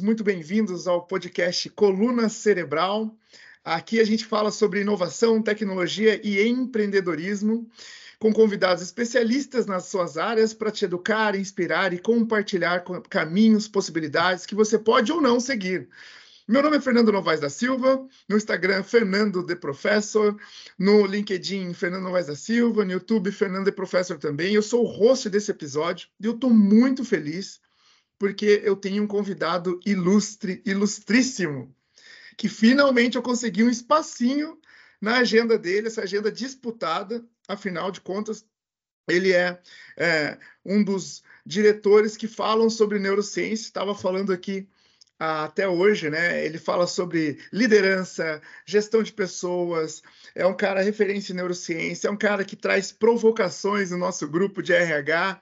muito bem-vindos ao podcast Coluna Cerebral. Aqui a gente fala sobre inovação, tecnologia e empreendedorismo, com convidados especialistas nas suas áreas para te educar, inspirar e compartilhar caminhos, possibilidades que você pode ou não seguir. Meu nome é Fernando Novaes da Silva, no Instagram Fernando de Professor, no LinkedIn Fernando Novaes da Silva, no YouTube Fernando de Professor também. Eu sou o host desse episódio e eu estou muito feliz porque eu tenho um convidado ilustre, ilustríssimo, que finalmente eu consegui um espacinho na agenda dele, essa agenda disputada, afinal de contas, ele é, é um dos diretores que falam sobre neurociência, estava falando aqui ah, até hoje, né? Ele fala sobre liderança, gestão de pessoas, é um cara referência em neurociência, é um cara que traz provocações no nosso grupo de RH.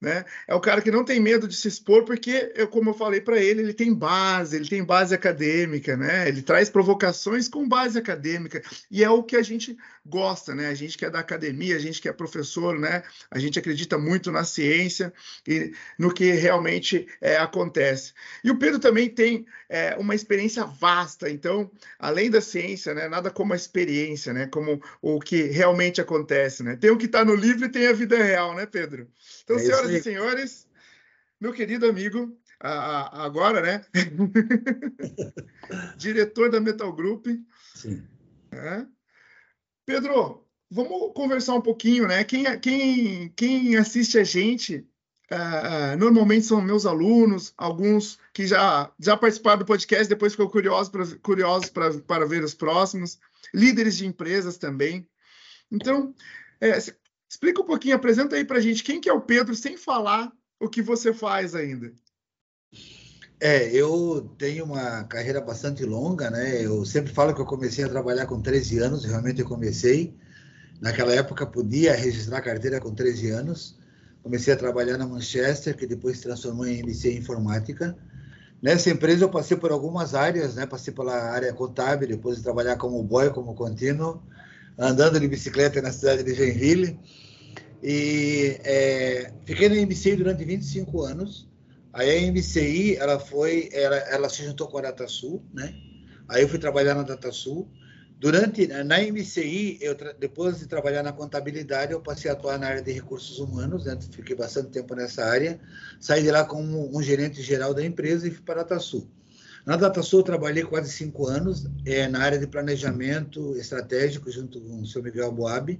Né? É o cara que não tem medo de se expor, porque, eu, como eu falei para ele, ele tem base, ele tem base acadêmica, né? ele traz provocações com base acadêmica, e é o que a gente gosta, né? a gente que é da academia, a gente que é professor, né? a gente acredita muito na ciência e no que realmente é, acontece. E o Pedro também tem é, uma experiência vasta, então, além da ciência, né? nada como a experiência, né? como o que realmente acontece. Né? Tem o que está no livro e tem a vida real, né, Pedro? Então, é senhoras e senhores, meu querido amigo, agora, né? Diretor da Metal Group. Sim. É. Pedro, vamos conversar um pouquinho, né? Quem, quem, quem assiste a gente Uh, normalmente são meus alunos, alguns que já, já participaram do podcast, depois ficou curiosos para curiosos para ver os próximos, líderes de empresas também. Então, é, Explica um pouquinho, apresenta aí para a gente quem que é o Pedro, sem falar o que você faz ainda. É, eu tenho uma carreira bastante longa, né? Eu sempre falo que eu comecei a trabalhar com 13 anos, realmente eu comecei. Naquela época podia registrar carteira com 13 anos. Comecei a trabalhar na Manchester, que depois se transformou em MC Informática. Nessa empresa eu passei por algumas áreas, né? Passei pela área contábil, depois de trabalhar como boy, como contínuo andando de bicicleta na cidade de Joinville. E é, fiquei na MCI durante 25 anos. Aí a MCI, ela foi, ela, ela se juntou com a DataSul, né? Aí eu fui trabalhar na DataSul. Durante, na MCI, eu, depois de trabalhar na contabilidade, eu passei a atuar na área de recursos humanos, né? fiquei bastante tempo nessa área. Saí de lá como um gerente geral da empresa e fui para a DataSul. Na DataSul, eu trabalhei quase cinco anos é, na área de planejamento estratégico, junto com o seu Miguel Boab,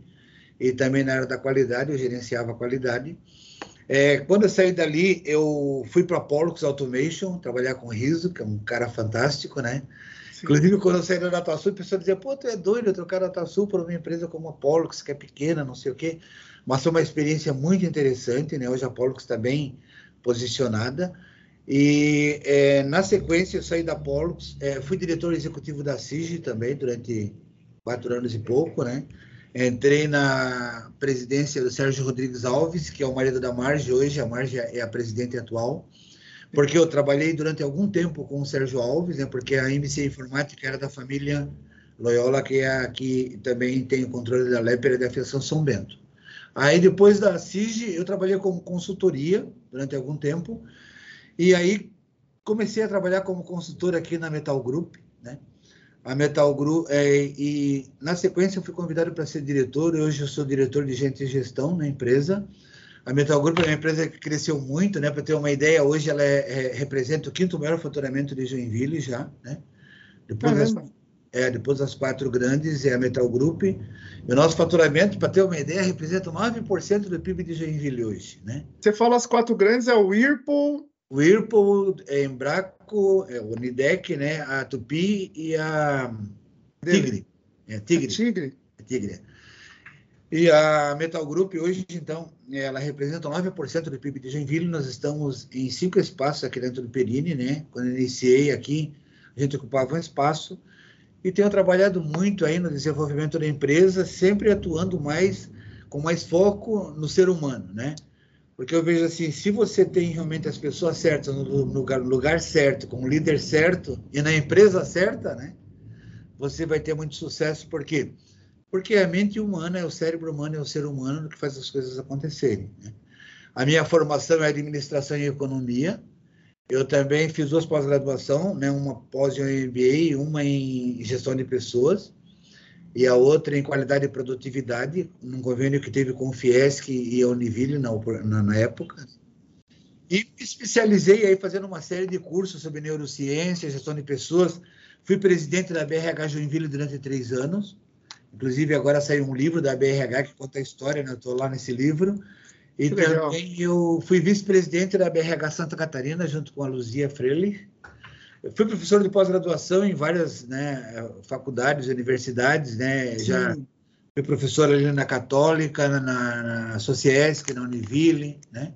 e também na área da qualidade, eu gerenciava a qualidade. É, quando eu saí dali, eu fui para a Pollux Automation, trabalhar com o Riso, que é um cara fantástico, né? Sim. Inclusive, quando eu saí da DataSul, a pessoa dizia, pô, tu é doido trocar a DataSul para uma empresa como a Pollux, que é pequena, não sei o quê. Mas foi uma experiência muito interessante, né? Hoje a Pollux está bem posicionada. E é, na sequência eu saí da Pollux, é, fui diretor executivo da CIG também durante quatro anos e pouco, né? Entrei na presidência do Sérgio Rodrigues Alves, que é o marido da Marge hoje, a Marge é a presidente atual, porque eu trabalhei durante algum tempo com o Sérgio Alves, né? Porque a MC Informática era da família Loyola, que é aqui também tem o controle da Lepera da Afiação São Bento. Aí depois da CIG, eu trabalhei como consultoria durante algum tempo, e aí comecei a trabalhar como consultor aqui na Metal Group, né? A Metal Group, é, e na sequência eu fui convidado para ser diretor, hoje eu sou diretor de gente e gestão na empresa. A Metal Group é uma empresa que cresceu muito, né? Para ter uma ideia, hoje ela é, é, representa o quinto maior faturamento de Joinville já, né? Depois das, é, depois das quatro grandes é a Metal Group. E o nosso faturamento, para ter uma ideia, representa 9% do PIB de Joinville hoje, né? Você fala as quatro grandes, é o Whirlpool, Whirlpool, é, Embraco, é, Unidec, né? A Tupi e a Tigre. É, Tigre. A Tigre. É, Tigre. E a Metal Group hoje, então, ela representa 9% do PIB de Joinville. Nós estamos em cinco espaços aqui dentro do Perini, né? Quando iniciei aqui, a gente ocupava um espaço. E tenho trabalhado muito aí no desenvolvimento da empresa, sempre atuando mais, com mais foco no ser humano, né? Porque eu vejo assim, se você tem realmente as pessoas certas no lugar, no lugar certo, com o líder certo e na empresa certa, né? Você vai ter muito sucesso, por quê? Porque a mente humana, é o cérebro humano, é o ser humano que faz as coisas acontecerem. Né? A minha formação é administração e economia. Eu também fiz duas pós-graduação, né? uma pós em MBA, uma em gestão de pessoas e a outra em qualidade e produtividade, num convênio que teve com o Fiesc e a Univille na, na, na época. E me especializei aí fazendo uma série de cursos sobre neurociência, gestão de pessoas. Fui presidente da BRH Joinville durante três anos. Inclusive, agora saiu um livro da BRH que conta a história, né? Estou lá nesse livro. E que também legal. eu fui vice-presidente da BRH Santa Catarina, junto com a Luzia Freire. Eu fui professor de pós-graduação em várias né, faculdades, universidades, né? Sim. Já fui professor ali na Católica, na, na Sociesc, na Univille, né?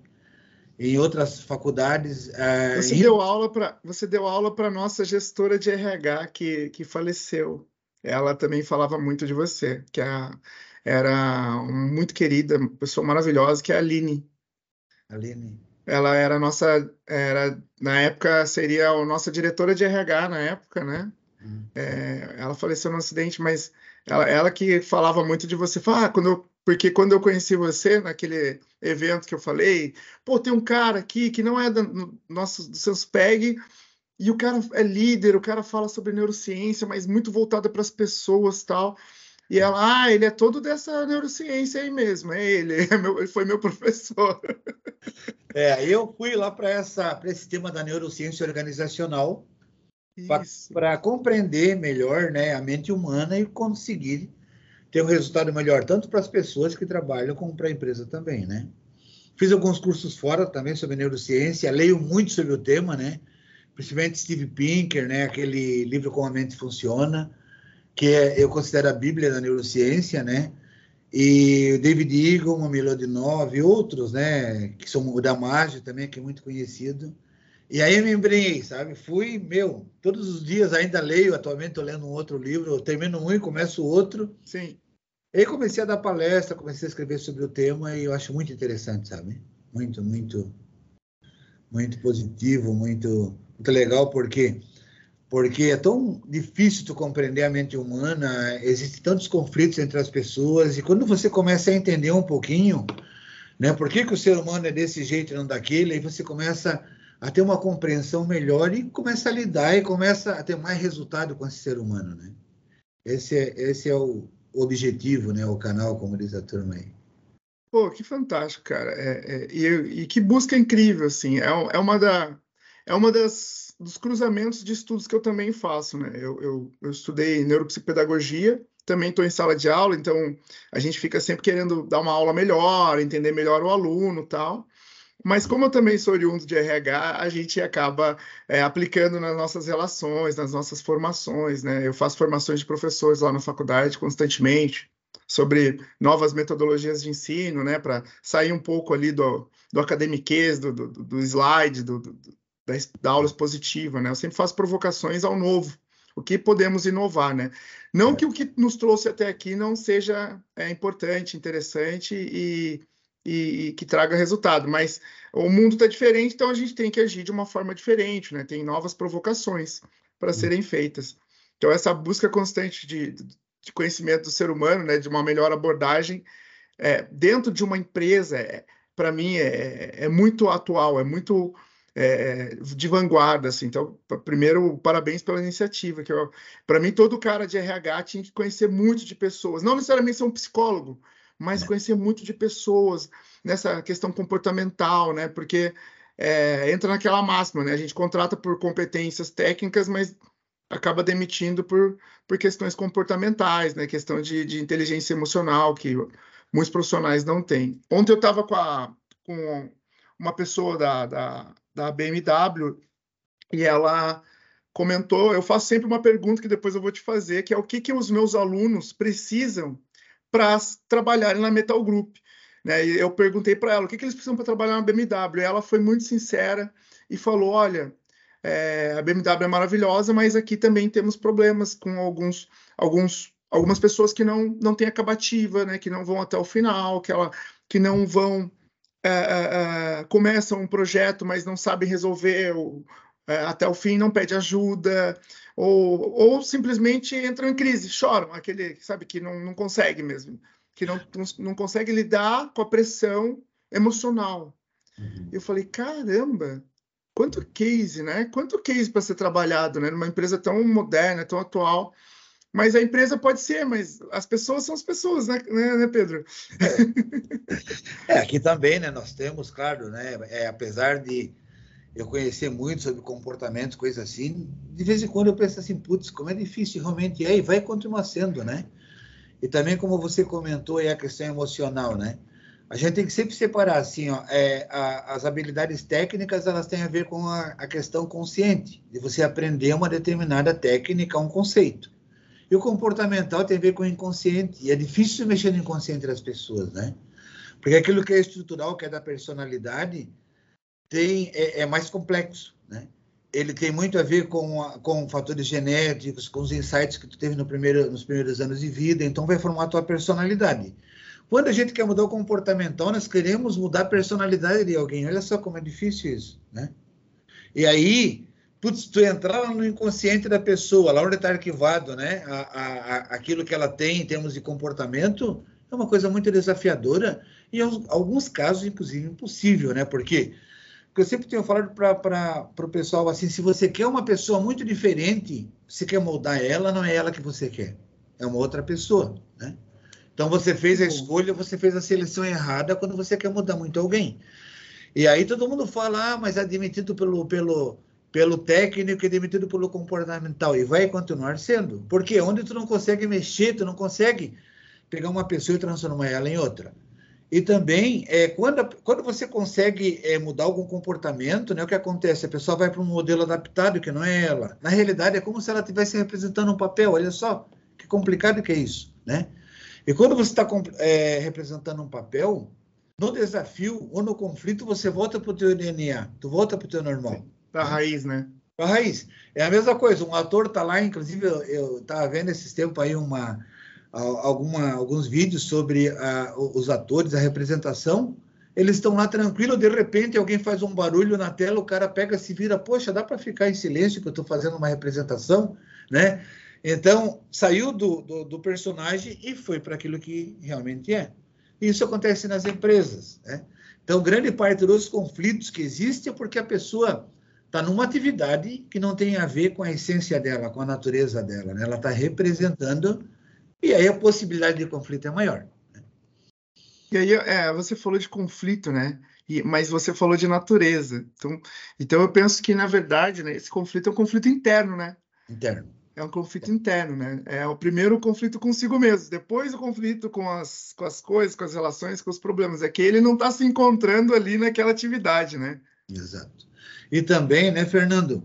Em outras faculdades. Eh, você, deu aula pra, você deu aula para nossa gestora de RH que, que faleceu. Ela também falava muito de você, que a, era muito querida, pessoa maravilhosa, que é a Aline. Aline. Ela era nossa, era na época seria a nossa diretora de RH na época, né? Hum. É, ela faleceu no acidente, mas ela, ela que falava muito de você. Fala, ah, quando eu, porque quando eu conheci você naquele evento que eu falei, pô, tem um cara aqui que não é do nosso do Sanspeg e o cara é líder, o cara fala sobre neurociência, mas muito voltada para as pessoas tal. E ela, ah, ele é todo dessa neurociência aí mesmo, é ele, é meu, ele foi meu professor. É, eu fui lá para esse tema da neurociência organizacional para compreender melhor né, a mente humana e conseguir ter um resultado melhor, tanto para as pessoas que trabalham, como para a empresa também, né? Fiz alguns cursos fora também sobre neurociência, leio muito sobre o tema, né? Principalmente Steve Pinker, né? Aquele livro Como a Mente Funciona que é, eu considero a Bíblia da neurociência, né? E David Eagle, Mamilo de Nove, outros, né? Que são o Damasio também, que é muito conhecido. E aí eu me embrenhei, sabe? Fui, meu, todos os dias ainda leio, atualmente estou lendo um outro livro, eu termino um e começo o outro. Sim. E aí comecei a dar palestra, comecei a escrever sobre o tema e eu acho muito interessante, sabe? Muito, muito, muito positivo, muito, muito legal, porque porque é tão difícil tu compreender a mente humana, existem tantos conflitos entre as pessoas, e quando você começa a entender um pouquinho, né, por que, que o ser humano é desse jeito e não daquele, aí você começa a ter uma compreensão melhor e começa a lidar e começa a ter mais resultado com esse ser humano, né? Esse é, esse é o objetivo, né, o canal, como diz a turma aí. Pô, que fantástico, cara. É, é, e, e, que busca incrível, assim. É, é, uma, da, é uma das dos cruzamentos de estudos que eu também faço, né? Eu, eu, eu estudei neuropsicopedagogia, também estou em sala de aula, então a gente fica sempre querendo dar uma aula melhor, entender melhor o aluno tal. Mas como eu também sou oriundo de RH, a gente acaba é, aplicando nas nossas relações, nas nossas formações, né? Eu faço formações de professores lá na faculdade constantemente sobre novas metodologias de ensino, né? Para sair um pouco ali do, do academiquez, do, do, do slide, do, do da, da aula expositiva, né? Eu sempre faço provocações ao novo, o que podemos inovar, né? Não é. que o que nos trouxe até aqui não seja é, importante, interessante e, e, e, que traga resultado, mas o mundo está diferente, então a gente tem que agir de uma forma diferente, né? Tem novas provocações para serem feitas. Então essa busca constante de, de, conhecimento do ser humano, né? De uma melhor abordagem é, dentro de uma empresa, é, para mim é, é muito atual, é muito é, de vanguarda, assim. Então, primeiro, parabéns pela iniciativa, que para mim todo cara de RH tinha que conhecer muito de pessoas, não necessariamente ser um psicólogo, mas é. conhecer muito de pessoas nessa questão comportamental, né? Porque é, entra naquela máxima, né? A gente contrata por competências técnicas, mas acaba demitindo por, por questões comportamentais, né? Questão de, de inteligência emocional que muitos profissionais não têm. Ontem eu estava com, com uma pessoa da, da da BMW, e ela comentou, eu faço sempre uma pergunta que depois eu vou te fazer, que é o que, que os meus alunos precisam para trabalharem na Metal Group. Né? E eu perguntei para ela o que, que eles precisam para trabalhar na BMW. E ela foi muito sincera e falou: olha, é, a BMW é maravilhosa, mas aqui também temos problemas com alguns, alguns, algumas pessoas que não, não têm acabativa, né? que não vão até o final, que, ela, que não vão uh, uh, começam um projeto, mas não sabem resolver uh, até o fim, não pede ajuda, ou, ou simplesmente entram em crise, choram, aquele, sabe, que não, não consegue mesmo, que não, não consegue lidar com a pressão emocional. Uhum. Eu falei, caramba, quanto case, né? Quanto case para ser trabalhado, né? Numa empresa tão moderna, tão atual. Mas a empresa pode ser, mas as pessoas são as pessoas, né, né, né Pedro? É. é. aqui também, né? Nós temos, claro, né? É, apesar de eu conhecer muito sobre comportamentos, coisas assim, de vez em quando eu penso assim, putz, como é difícil realmente é, e vai continuar sendo, né? E também, como você comentou, é a questão emocional, né? A gente tem que sempre separar, assim, ó, é, a, as habilidades técnicas, elas têm a ver com a, a, questão consciente, de você aprender uma determinada técnica, um conceito. E o comportamental tem a ver com o inconsciente, e é difícil mexer no inconsciente das pessoas, né? Porque aquilo que é estrutural, que é da personalidade, tem, é, é mais complexo, né? Ele tem muito a ver com, a, com fatores genéticos, com os insights que tu teve no primeiro, nos primeiros anos de vida, então vai formar a tua personalidade. Quando a gente quer mudar o comportamental, nós queremos mudar a personalidade de alguém. Olha só como é difícil isso, né? E aí, putz, tu entrar lá no inconsciente da pessoa, lá onde está arquivado, né? A, a, aquilo que ela tem em termos de comportamento, é uma coisa muito desafiadora e, em alguns casos, inclusive, impossível, né? Porque, porque eu sempre tenho falado para o pessoal assim: se você quer uma pessoa muito diferente, você quer moldar ela, não é ela que você quer, é uma outra pessoa, né? Então você fez a escolha, você fez a seleção errada quando você quer mudar muito alguém. E aí todo mundo fala, ah, mas é demitido pelo, pelo, pelo técnico e demitido pelo comportamental. E vai continuar sendo. Porque onde tu não consegue mexer, tu não consegue pegar uma pessoa e transformar ela em outra. E também, é, quando, quando você consegue é, mudar algum comportamento, né, o que acontece? A pessoa vai para um modelo adaptado, que não é ela. Na realidade, é como se ela estivesse representando um papel. Olha só, que complicado que é isso, né? E quando você está é, representando um papel, no desafio ou no conflito, você volta para o teu DNA, tu volta para o teu normal. Para a raiz, né? Para a raiz. É a mesma coisa, um ator está lá, inclusive eu estava vendo esses tempos aí uma, alguma, alguns vídeos sobre a, os atores, a representação, eles estão lá tranquilo, de repente alguém faz um barulho na tela, o cara pega, se vira, poxa, dá para ficar em silêncio que eu estou fazendo uma representação, né? Então, saiu do, do, do personagem e foi para aquilo que realmente é. Isso acontece nas empresas. Né? Então, grande parte dos conflitos que existem é porque a pessoa está numa atividade que não tem a ver com a essência dela, com a natureza dela. Né? Ela está representando e aí a possibilidade de conflito é maior. Né? E aí, é, você falou de conflito, né? E, mas você falou de natureza. Então, então eu penso que, na verdade, né, esse conflito é um conflito interno, né? Interno é um conflito interno, né? É o primeiro conflito consigo mesmo, depois o conflito com as, com as coisas, com as relações, com os problemas. É que ele não está se encontrando ali naquela atividade, né? Exato. E também, né, Fernando,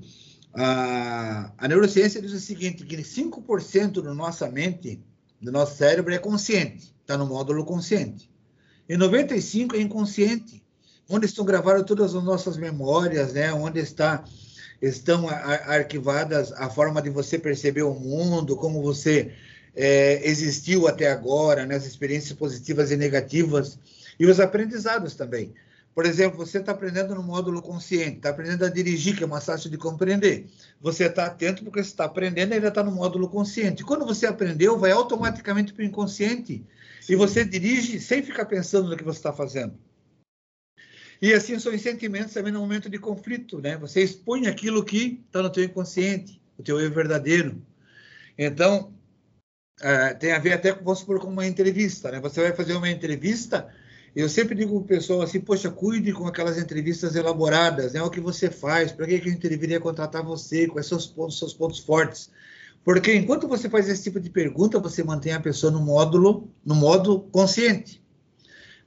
a, a neurociência diz o seguinte, que 5% da nossa mente, do nosso cérebro é consciente, está no módulo consciente. E 95% é inconsciente, onde estão gravadas todas as nossas memórias, né? Onde está estão arquivadas a forma de você perceber o mundo, como você é, existiu até agora, né, as experiências positivas e negativas, e os aprendizados também. Por exemplo, você está aprendendo no módulo consciente, está aprendendo a dirigir, que é mais fácil de compreender. Você está atento porque você está aprendendo e ainda está no módulo consciente. Quando você aprendeu, vai automaticamente para o inconsciente. Sim. E você dirige sem ficar pensando no que você está fazendo. E assim são os sentimentos também no momento de conflito, né? Você expõe aquilo que está no teu inconsciente, o teu eu verdadeiro. Então, é, tem a ver até, vamos supor, com uma entrevista, né? Você vai fazer uma entrevista, eu sempre digo para o pessoal assim, poxa, cuide com aquelas entrevistas elaboradas, né? O que você faz, para que, que a gente deveria contratar você, quais são os pontos, seus pontos fortes. Porque enquanto você faz esse tipo de pergunta, você mantém a pessoa no módulo, no modo consciente.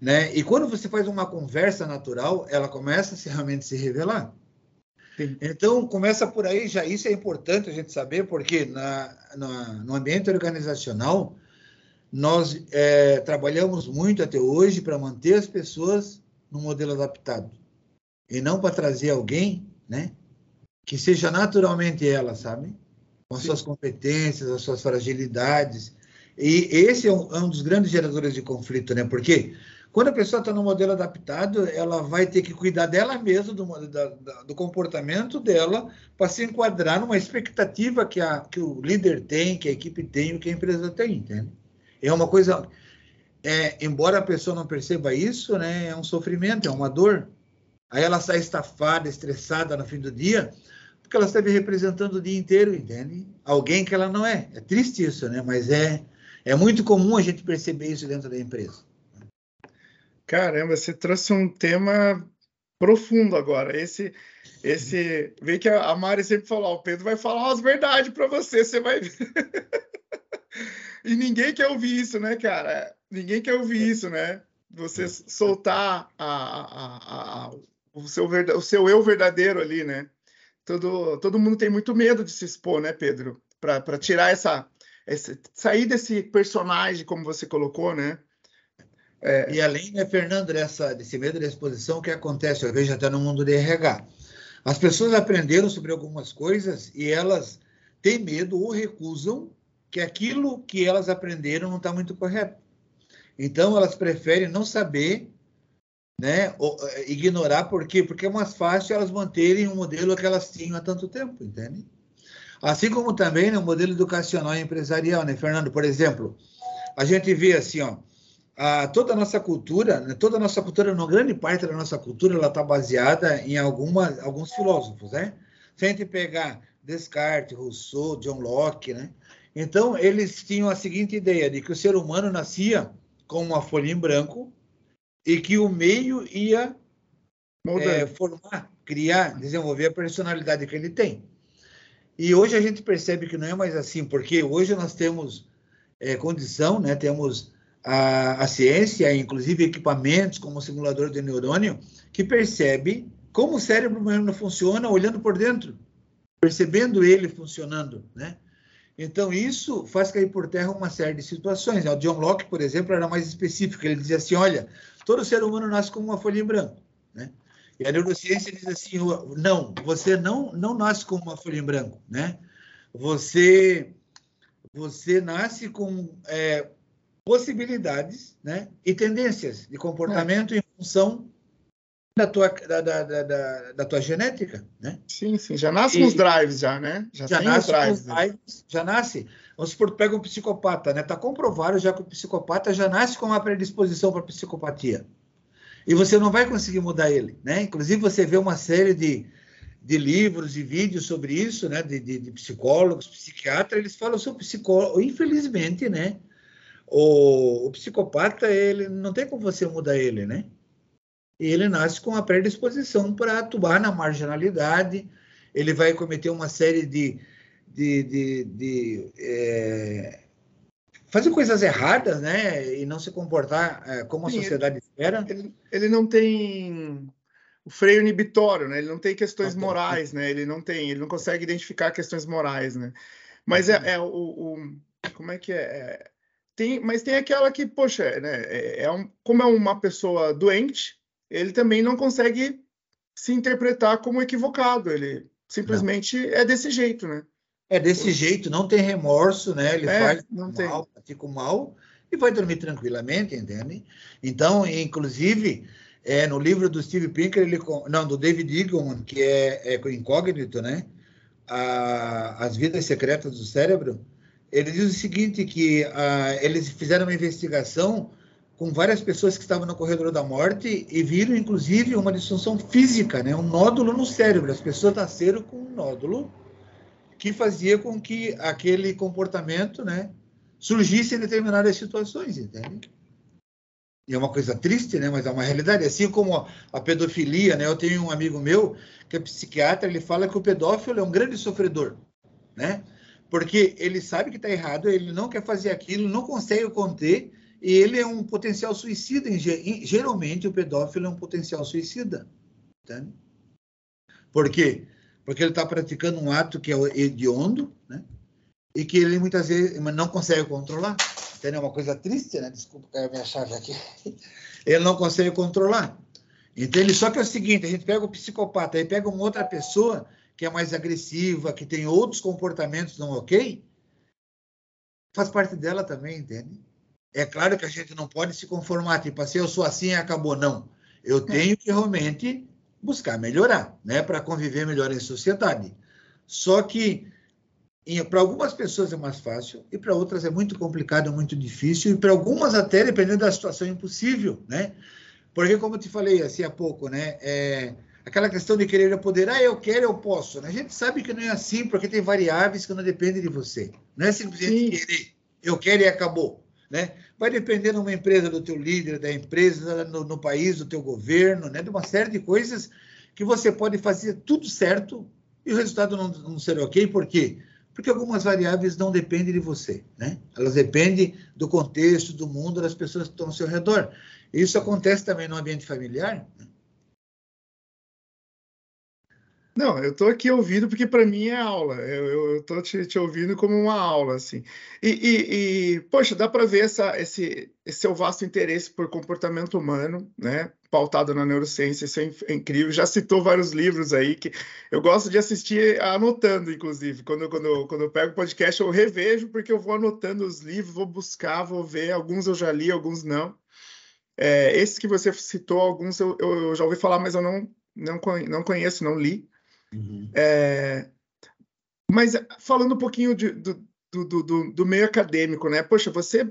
Né? E quando você faz uma conversa natural, ela começa a se, realmente se revelar. Sim. Então, começa por aí, já isso é importante a gente saber, porque na, na no ambiente organizacional, nós é, trabalhamos muito até hoje para manter as pessoas no modelo adaptado. E não para trazer alguém né, que seja naturalmente ela, sabe? Com as suas competências, as suas fragilidades. E esse é um, é um dos grandes geradores de conflito, né? Porque quando a pessoa está no modelo adaptado, ela vai ter que cuidar dela mesma, do, do comportamento dela, para se enquadrar numa expectativa que, a, que o líder tem, que a equipe tem, que a empresa tem, entende? É uma coisa, é, embora a pessoa não perceba isso, né, é um sofrimento, é uma dor. Aí ela sai estafada, estressada no fim do dia, porque ela esteve representando o dia inteiro, entende? Alguém que ela não é. É triste isso, né? Mas é, é muito comum a gente perceber isso dentro da empresa. Caramba, você trouxe um tema profundo agora. Esse, esse, vê que a Mari sempre falou, o Pedro vai falar umas verdades para você, você vai e ninguém quer ouvir isso, né, cara? Ninguém quer ouvir isso, né? Você soltar a, a, a, o, seu, o seu eu verdadeiro ali, né? Todo, todo mundo tem muito medo de se expor, né, Pedro? Para tirar essa, essa. sair desse personagem, como você colocou, né? É... E além, né, Fernando, dessa, desse medo da exposição, o que acontece? Eu vejo até no mundo de RH. As pessoas aprenderam sobre algumas coisas e elas têm medo ou recusam que aquilo que elas aprenderam não está muito correto. Então, elas preferem não saber, né, ou, eh, ignorar, por quê? Porque é mais fácil elas manterem o modelo que elas tinham há tanto tempo, entende? Assim como também no né, modelo educacional e empresarial, né, Fernando? Por exemplo, a gente vê assim, ó, a, toda a nossa cultura, né, toda a nossa cultura, uma grande parte da nossa cultura, ela está baseada em alguma, alguns filósofos, né? Se a gente pegar Descartes, Rousseau, John Locke, né? Então, eles tinham a seguinte ideia de que o ser humano nascia com uma folha em branco e que o meio ia é, formar, criar, desenvolver a personalidade que ele tem. E hoje a gente percebe que não é mais assim, porque hoje nós temos é, condição, né? temos a, a ciência, inclusive equipamentos como o simulador de neurônio, que percebe como o cérebro humano funciona olhando por dentro, percebendo ele funcionando, né? Então, isso faz cair por terra uma série de situações. O John Locke, por exemplo, era mais específico. Ele dizia assim, olha, todo ser humano nasce com uma folha em branco, né? E a neurociência diz assim, não, você não, não nasce com uma folha em branco, né? Você, você nasce com é, possibilidades né, e tendências de comportamento é. em função da tua, da, da, da, da, tua genética, né? Sim, sim, já nasce e, com os drives já, né? Já, já nasce os drives, os drives, já nasce. Vamos supor, pega um psicopata, né? Tá comprovado já que o psicopata já nasce com uma predisposição para psicopatia. E você não vai conseguir mudar ele, né? Inclusive você vê uma série de, de livros e vídeos sobre isso, né? De, de, de psicólogos, psiquiatras, eles falam sobre psicólogo. Infelizmente, né? O, o, psicopata, ele não tem como você mudar ele, né? Ele nasce com a predisposição para atuar na marginalidade, ele vai cometer uma série de. de, de, de é, fazer coisas erradas, né? E não se comportar é, como a Sim, sociedade ele, espera. Ele, ele, não tem o freio inibitório, né? Ele não tem questões morais, né? Ele não tem, ele não consegue identificar questões morais, né? Mas é, é o, o, como é que é? é tem, mas tem aquela que, poxa, né, é, é um, como é uma pessoa doente, ele também não consegue se interpretar como equivocado. Ele simplesmente não. é desse jeito, né? É desse jeito, não tem remorso, né? Ele é, faz não mal, fica mal e vai dormir tranquilamente, entende? Então, inclusive, é, no livro do Steve Pinker, ele, não, do David Eagleman, que é, é incógnito, né? A, as vidas secretas do cérebro, ele diz o seguinte, que ah, eles fizeram uma investigação com várias pessoas que estavam no corredor da morte e viram, inclusive, uma disfunção física, né? um nódulo no cérebro. As pessoas nasceram com um nódulo que fazia com que aquele comportamento né, surgisse em determinadas situações, entende? E é uma coisa triste, né? Mas é uma realidade. Assim como a pedofilia, né? Eu tenho um amigo meu que é psiquiatra, ele fala que o pedófilo é um grande sofredor, né? porque ele sabe que está errado, ele não quer fazer aquilo, não consegue conter, ele é um potencial suicida. Geralmente, o pedófilo é um potencial suicida. Entende? Por quê? Porque ele está praticando um ato que é hediondo, né? e que ele muitas vezes não consegue controlar. Entende? É uma coisa triste, né? Desculpa cair a minha chave aqui. Ele não consegue controlar. Entende? Só que é o seguinte, a gente pega o psicopata, aí pega uma outra pessoa que é mais agressiva, que tem outros comportamentos não ok, faz parte dela também, entende? É claro que a gente não pode se conformar, tipo assim, eu sou assim e acabou. Não. Eu é. tenho que realmente buscar melhorar, né, para conviver melhor em sociedade. Só que para algumas pessoas é mais fácil e para outras é muito complicado, muito difícil e para algumas até dependendo da situação impossível, né? Porque como eu te falei assim há pouco, né, é, aquela questão de querer poder, ah, eu quero, eu posso. Né? A gente sabe que não é assim, porque tem variáveis que não dependem de você. Não é simplesmente Sim. querer, eu quero e acabou. Né? Vai depender de uma empresa, do teu líder, da empresa, no, no país, do teu governo, né? de uma série de coisas que você pode fazer tudo certo e o resultado não, não ser ok. Por quê? Porque algumas variáveis não dependem de você, né? Elas dependem do contexto, do mundo, das pessoas que estão ao seu redor. Isso acontece também no ambiente familiar. Né? Não, eu estou aqui ouvindo porque para mim é aula. Eu estou te, te, ouvindo como uma aula, assim. E, e, e poxa, dá para ver essa, esse, esse seu vasto interesse por comportamento humano, né? Pautado na neurociência, isso é, é incrível. Já citou vários livros aí que eu gosto de assistir anotando, inclusive. Quando, quando, quando eu pego o podcast, eu revejo porque eu vou anotando os livros, vou buscar, vou ver. Alguns eu já li, alguns não. É, esses que você citou, alguns eu, eu já ouvi falar, mas eu não, não, não conheço, não li. Uhum. É, mas falando um pouquinho de, do, do, do, do, meio acadêmico, né? Poxa, você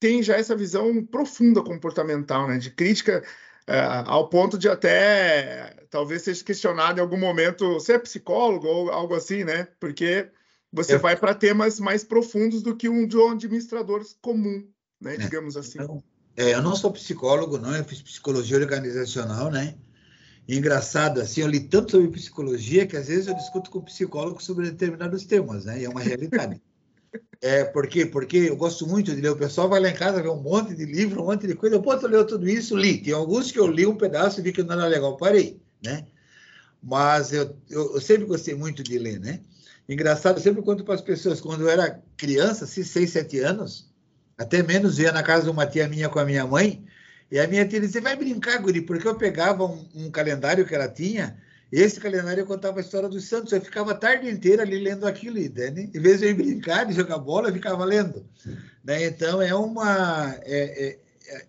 tem já essa visão profunda comportamental, né? De crítica é, ao ponto de até talvez seja questionado em algum momento, você é psicólogo ou algo assim, né? Porque você eu... vai para temas mais profundos do que um de um administrador comum, né? É. Digamos assim. Então, é, eu não sou psicólogo, não, eu fiz psicologia organizacional, né? Engraçado, assim, eu li tanto sobre psicologia que às vezes eu discuto com psicólogos sobre determinados temas, né? E é uma realidade. É, por quê? Porque eu gosto muito de ler. O pessoal vai lá em casa ver um monte de livro, um monte de coisa. Eu, pô, tu leu tudo isso? Li. Tem alguns que eu li um pedaço e vi que não era legal, parei, né? Mas eu, eu, eu sempre gostei muito de ler, né? Engraçado, eu sempre conto para as pessoas, quando eu era criança, assim, seis, sete anos, até menos, ia na casa de uma tia minha com a minha mãe, e a minha tia disse, vai brincar, guri, porque eu pegava um, um calendário que ela tinha, esse calendário eu contava a história dos Santos, eu ficava a tarde inteira ali lendo aquilo, né? Em vez de eu ir brincar, de jogar bola, eu ficava lendo. Né? Então, é uma... É, é,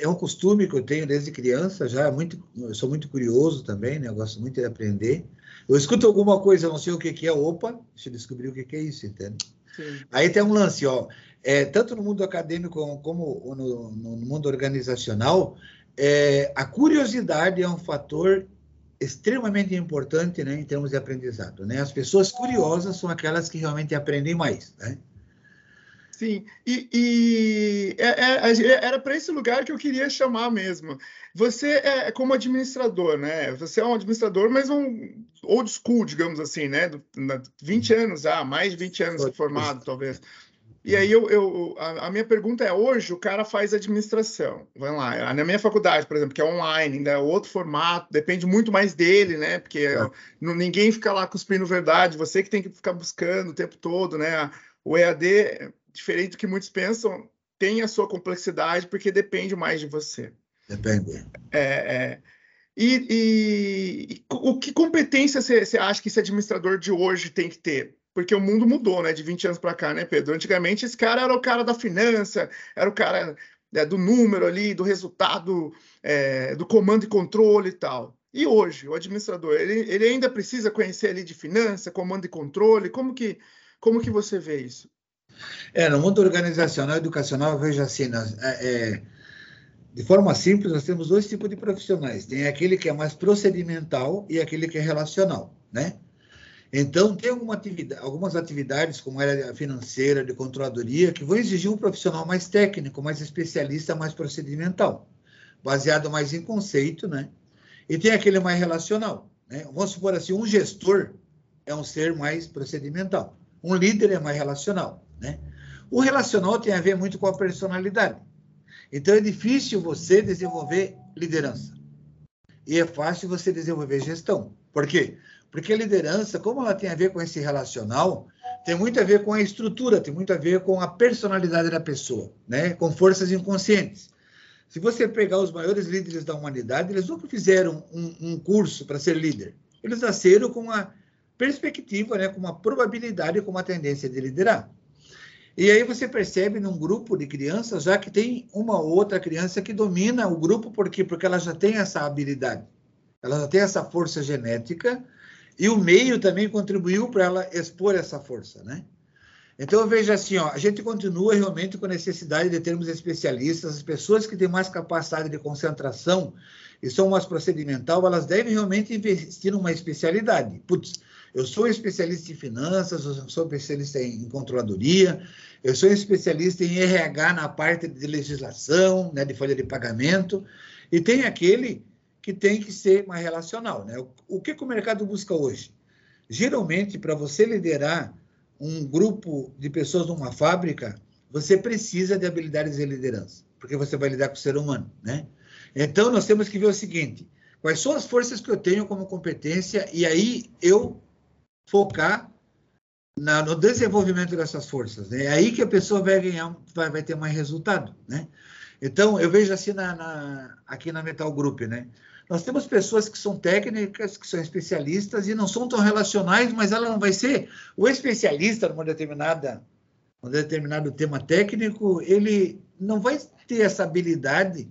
é, um costume que eu tenho desde criança, já muito, eu sou muito curioso também, né? Eu gosto muito de aprender. Eu escuto alguma coisa, não sei o que, que é, opa, deixa eu descobrir o que, que é isso, entende? Sim. Aí tem um lance, ó é, tanto no mundo acadêmico como no, no mundo organizacional, é, a curiosidade é um fator extremamente importante né, em termos de aprendizado. Né? As pessoas curiosas são aquelas que realmente aprendem mais. Né? Sim, e, e é, é, era para esse lugar que eu queria chamar mesmo. Você é como administrador, né? Você é um administrador, mas um old school, digamos assim, né? 20 anos, ah, mais de 20 anos formado, talvez. E aí eu, eu a, a, minha pergunta é, hoje o cara faz administração, vamos lá, na minha faculdade, por exemplo, que é online, ainda é outro formato, depende muito mais dele, né? Porque é. não, ninguém fica lá cuspindo verdade, você que tem que ficar buscando o tempo todo, né? O EAD, diferente do que muitos pensam, tem a sua complexidade porque depende mais de você. Depende. É, é. E, e, e, o que competência você acha que esse administrador de hoje tem que ter? Porque o mundo mudou, né, de 20 anos para cá, né, Pedro? Antigamente esse cara era o cara da finança, era o cara é, do número ali, do resultado, é, do comando e controle e tal. E hoje, o administrador, ele, ele ainda precisa conhecer ali de finança, comando e controle? Como que, como que você vê isso? É, no mundo organizacional e educacional, eu vejo assim, nós, é, é, de forma simples, nós temos dois tipos de profissionais. Tem aquele que é mais procedimental e aquele que é relacional, né? Então, tem atividade, algumas atividades, como a área financeira, de controladoria, que vão exigir um profissional mais técnico, mais especialista, mais procedimental, baseado mais em conceito, né? E tem aquele mais relacional, né? Vamos supor assim, um gestor é um ser mais procedimental, um líder é mais relacional, né? O relacional tem a ver muito com a personalidade. Então, é difícil você desenvolver liderança. E é fácil você desenvolver gestão. Por quê? Porque a liderança, como ela tem a ver com esse relacional, tem muito a ver com a estrutura, tem muito a ver com a personalidade da pessoa, né? com forças inconscientes. Se você pegar os maiores líderes da humanidade, eles nunca fizeram um, um curso para ser líder. Eles nasceram com uma perspectiva, né? com uma probabilidade, com uma tendência de liderar. E aí você percebe num grupo de crianças já que tem uma ou outra criança que domina o grupo, por quê? Porque ela já tem essa habilidade, ela já tem essa força genética e o meio também contribuiu para ela expor essa força, né? Então, eu vejo assim, ó, a gente continua realmente com a necessidade de termos especialistas, as pessoas que têm mais capacidade de concentração e são umas procedimental, elas devem realmente investir numa especialidade. Putz, eu sou especialista em finanças, eu sou especialista em controladoria, eu sou especialista em RH na parte de legislação, né, de folha de pagamento, e tem aquele que tem que ser mais relacional. Né? O que, que o mercado busca hoje? Geralmente, para você liderar um grupo de pessoas numa fábrica, você precisa de habilidades de liderança, porque você vai lidar com o ser humano, né? Então, nós temos que ver o seguinte, quais são as forças que eu tenho como competência e aí eu focar na, no desenvolvimento dessas forças. Né? É aí que a pessoa vai ganhar, vai, vai ter mais resultado, né? Então, eu vejo assim na, na, aqui na Metal Group, né? Nós temos pessoas que são técnicas, que são especialistas e não são tão relacionais, mas ela não vai ser o especialista numa determinada um determinado tema técnico, ele não vai ter essa habilidade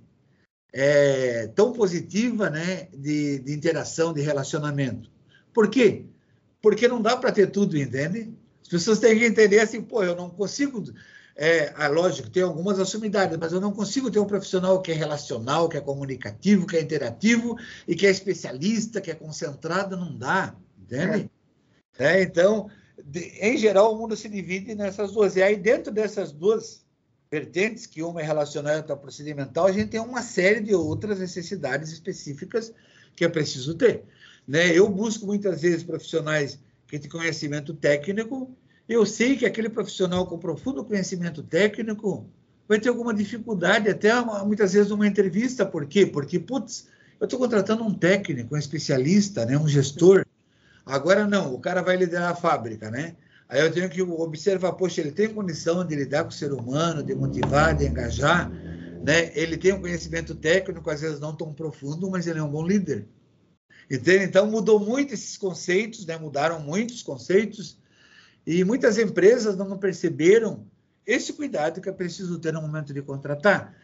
é, tão positiva né, de, de interação, de relacionamento. Por quê? Porque não dá para ter tudo, entende? As pessoas têm que entender assim, pô, eu não consigo. É, ah, lógico, tem algumas assumidades, mas eu não consigo ter um profissional que é relacional, que é comunicativo, que é interativo e que é especialista, que é concentrado, não dá, entende? É. É, então, de, em geral, o mundo se divide nessas duas. E aí, dentro dessas duas vertentes, que uma é relacionada e outra procedimental, a gente tem uma série de outras necessidades específicas que é preciso ter. Né? Eu busco muitas vezes profissionais que têm conhecimento técnico. Eu sei que aquele profissional com profundo conhecimento técnico vai ter alguma dificuldade, até muitas vezes numa entrevista. Por quê? Porque, putz, eu estou contratando um técnico, um especialista, né? um gestor. Agora não, o cara vai liderar a fábrica, né? Aí eu tenho que observar, poxa, ele tem condição de lidar com o ser humano, de motivar, de engajar, né? Ele tem um conhecimento técnico, às vezes não tão profundo, mas ele é um bom líder. Entende? Então mudou muito esses conceitos, né? Mudaram muitos conceitos e muitas empresas não perceberam esse cuidado que é preciso ter no momento de contratar.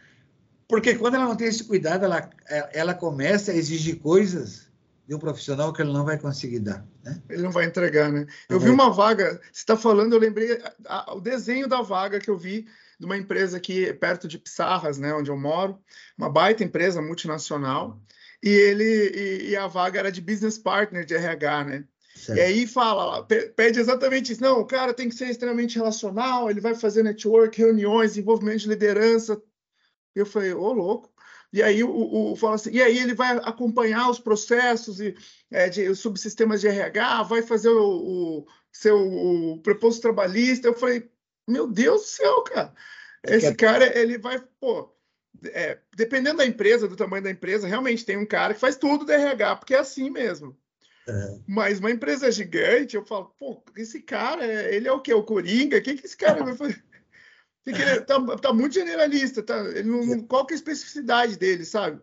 Porque quando ela não tem esse cuidado, ela, ela começa a exigir coisas de um profissional que ele não vai conseguir dar. Né? Ele não vai entregar, né? Eu vi uma vaga, você está falando, eu lembrei a, a, o desenho da vaga que eu vi de uma empresa aqui perto de Pissarras, né, onde eu moro, uma baita empresa multinacional, e ele e, e a vaga era de business partner de RH, né? Certo. E aí fala, pede exatamente isso. Não, o cara tem que ser extremamente relacional, ele vai fazer network, reuniões, envolvimento de liderança. Eu falei, ô louco. E aí o, o fala assim, e aí ele vai acompanhar os processos e é, de os subsistemas de RH, vai fazer o, o seu o preposto trabalhista. Eu falei, meu Deus do céu, cara. Esse cara, ele vai, pô, é, dependendo da empresa, do tamanho da empresa, realmente tem um cara que faz tudo do RH, porque é assim mesmo. É. Mas uma empresa gigante, eu falo, pô, esse cara, ele é o quê? O Coringa? O que, que esse cara vai fazer? tá, tá, muito generalista, tá? Ele não, qual que é a especificidade dele, sabe?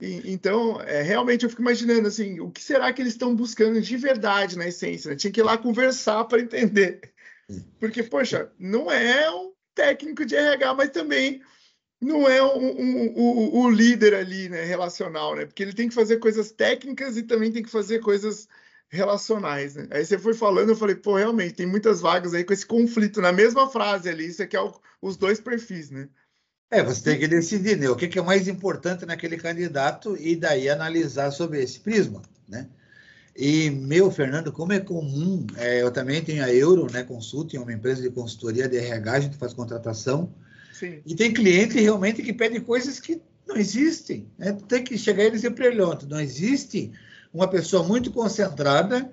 E, então, é, realmente eu fico imaginando assim, o que será que eles estão buscando de verdade na essência? Né? Tinha que ir lá conversar para entender. Porque, poxa, não é um técnico de RH, mas também não é um, um, um, o líder ali, né, relacional, né? Porque ele tem que fazer coisas técnicas e também tem que fazer coisas relacionais, né? Aí você foi falando, eu falei, pô, realmente, tem muitas vagas aí com esse conflito na mesma frase ali, isso aqui é o, os dois perfis, né? É, você tem que decidir, né? O que, é mais importante naquele candidato e daí analisar sobre esse prisma, né? E, meu, Fernando, como é comum, é, eu também tenho a Euro, né, Consulting, uma empresa de consultoria de RH, a gente faz contratação, Sim. e tem cliente realmente que pede coisas que não existem, né? Tem que chegar e dizer para ele, não existe uma pessoa muito concentrada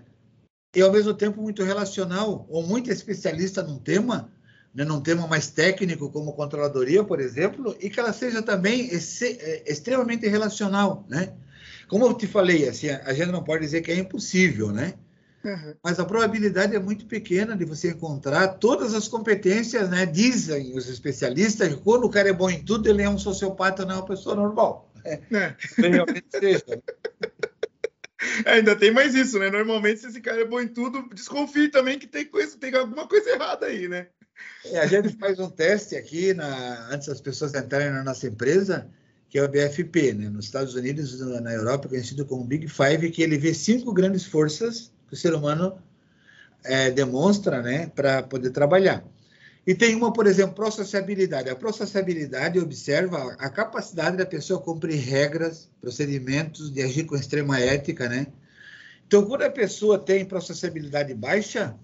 e, ao mesmo tempo, muito relacional, ou muito especialista num tema, né, num tema mais técnico, como controladoria, por exemplo, e que ela seja também é, extremamente relacional, né? Como eu te falei, assim, a gente não pode dizer que é impossível, né? Uhum. Mas a probabilidade é muito pequena de você encontrar todas as competências, né? Dizem os especialistas que quando o cara é bom em tudo, ele é um sociopata, não é uma pessoa normal. É. é. Realmente seja. É, ainda tem mais isso, né? Normalmente, se esse cara é bom em tudo, desconfie também que tem, coisa, tem alguma coisa errada aí, né? É, a gente faz um teste aqui, na, antes das pessoas entrarem na nossa empresa, que é o BFP, né? Nos Estados Unidos, na Europa, conhecido como Big Five, que ele vê cinco grandes forças que o ser humano é, demonstra, né, para poder trabalhar. E tem uma, por exemplo, processabilidade. A processabilidade observa a capacidade da pessoa cumprir regras, procedimentos, de agir com extrema ética, né? Então, quando a pessoa tem processabilidade baixa,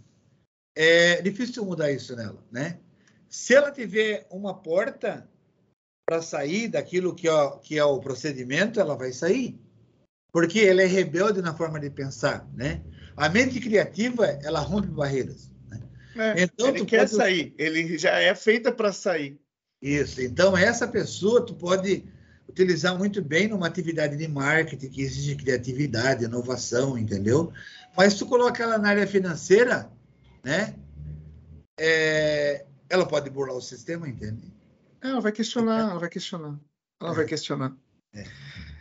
é difícil mudar isso nela, né? Se ela tiver uma porta para sair daquilo que é, que é o procedimento, ela vai sair. Porque ela é rebelde na forma de pensar, né? A mente criativa, ela rompe barreiras. É, então, ele quer pode... sair, ele já é feita para sair. Isso. Então, essa pessoa tu pode utilizar muito bem numa atividade de marketing que exige criatividade, inovação, entendeu? Mas tu coloca ela na área financeira, né? É... ela pode burlar o sistema, entende? É, ela vai questionar, ela vai questionar. Ela é. vai questionar. É.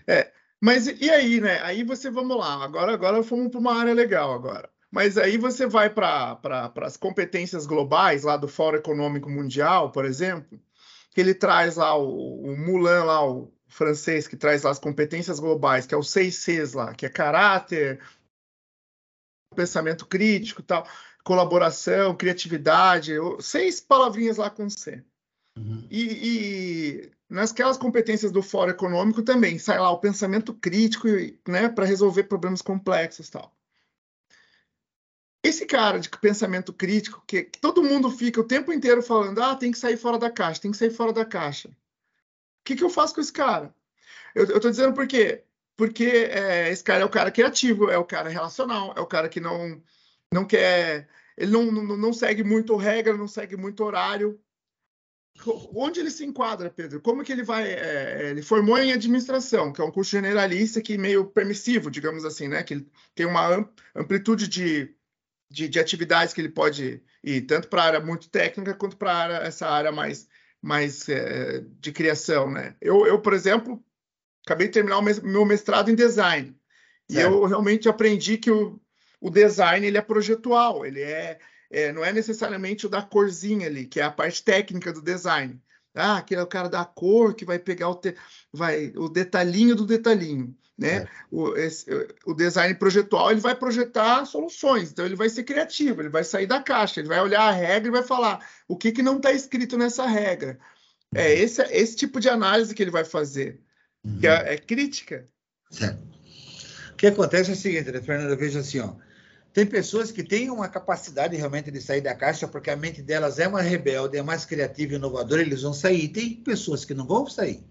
é. Mas e aí, né? Aí você, vamos lá. Agora, agora fomos para uma área legal agora. Mas aí você vai para pra, as competências globais, lá do Fórum Econômico Mundial, por exemplo, que ele traz lá o, o Mulan, lá, o francês, que traz lá as competências globais, que é o 6 Cs lá, que é caráter, pensamento crítico tal, colaboração, criatividade, seis palavrinhas lá com C. Uhum. E, e nasquelas competências do Fórum Econômico também sai lá o pensamento crítico né, para resolver problemas complexos tal esse cara de pensamento crítico, que, que, todo mundo fica o tempo inteiro falando, ah, tem que sair fora da caixa, tem que sair fora da caixa. O que, que eu faço com esse cara? Eu, tô dizendo por quê? Porque é, esse cara é o cara criativo, é o cara relacional, é o cara que não, não quer. Ele não, não, não segue muito regra, não segue muito horário. Onde ele se enquadra, Pedro? Como que ele vai? É, ele formou em administração, que é um curso generalista que meio permissivo, digamos assim, né? Que tem uma amplitude de de, de atividades que ele pode ir, tanto para a área muito técnica quanto para essa área mais, mais é, de criação. Né? Eu, eu, por exemplo, acabei de terminar o meu mestrado em design. E eu realmente aprendi que o, o design ele é projetual, ele é, é, não é necessariamente o da corzinha ali, que é a parte técnica do design. Ah, aquele é o cara da cor que vai pegar o, te, vai, o detalhinho do detalhinho. Né? É. O, esse, o design projetual ele vai projetar soluções, então ele vai ser criativo, ele vai sair da caixa, ele vai olhar a regra e vai falar o que, que não está escrito nessa regra. É uhum. esse, esse tipo de análise que ele vai fazer, uhum. que é, é, crítica. Certo. O que acontece é o seguinte, né, Fernando, eu vejo assim, ó, tem pessoas que têm uma capacidade realmente de sair da caixa, porque a mente delas é mais rebelde, é mais criativa e inovadora, eles vão sair. Tem pessoas que não vão sair.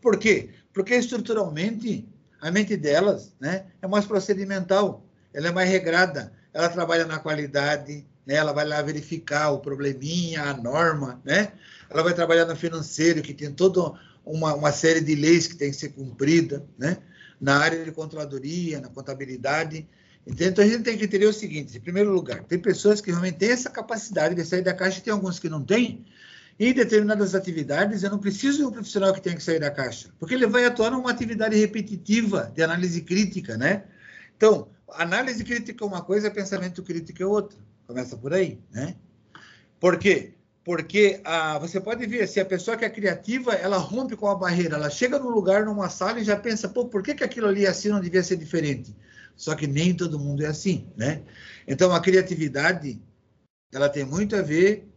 Por quê? Porque estruturalmente a mente delas né, é mais procedimental, ela é mais regrada, ela trabalha na qualidade, né, ela vai lá verificar o probleminha, a norma, né? ela vai trabalhar no financeiro, que tem toda uma, uma série de leis que tem que ser cumprida, né? na área de controladoria, na contabilidade. Então, a gente tem que entender o seguinte: em primeiro lugar, tem pessoas que realmente têm essa capacidade de sair da caixa, e tem alguns que não têm. Em determinadas atividades, eu não preciso de um profissional que tenha que sair da caixa, porque ele vai atuar numa atividade repetitiva de análise crítica, né? Então, análise crítica é uma coisa, pensamento crítico é outra. Começa por aí, né? Por quê? Porque ah, você pode ver, se a pessoa que é criativa, ela rompe com a barreira, ela chega num lugar, numa sala e já pensa, pô, por que, que aquilo ali assim não devia ser diferente? Só que nem todo mundo é assim, né? Então, a criatividade, ela tem muito a ver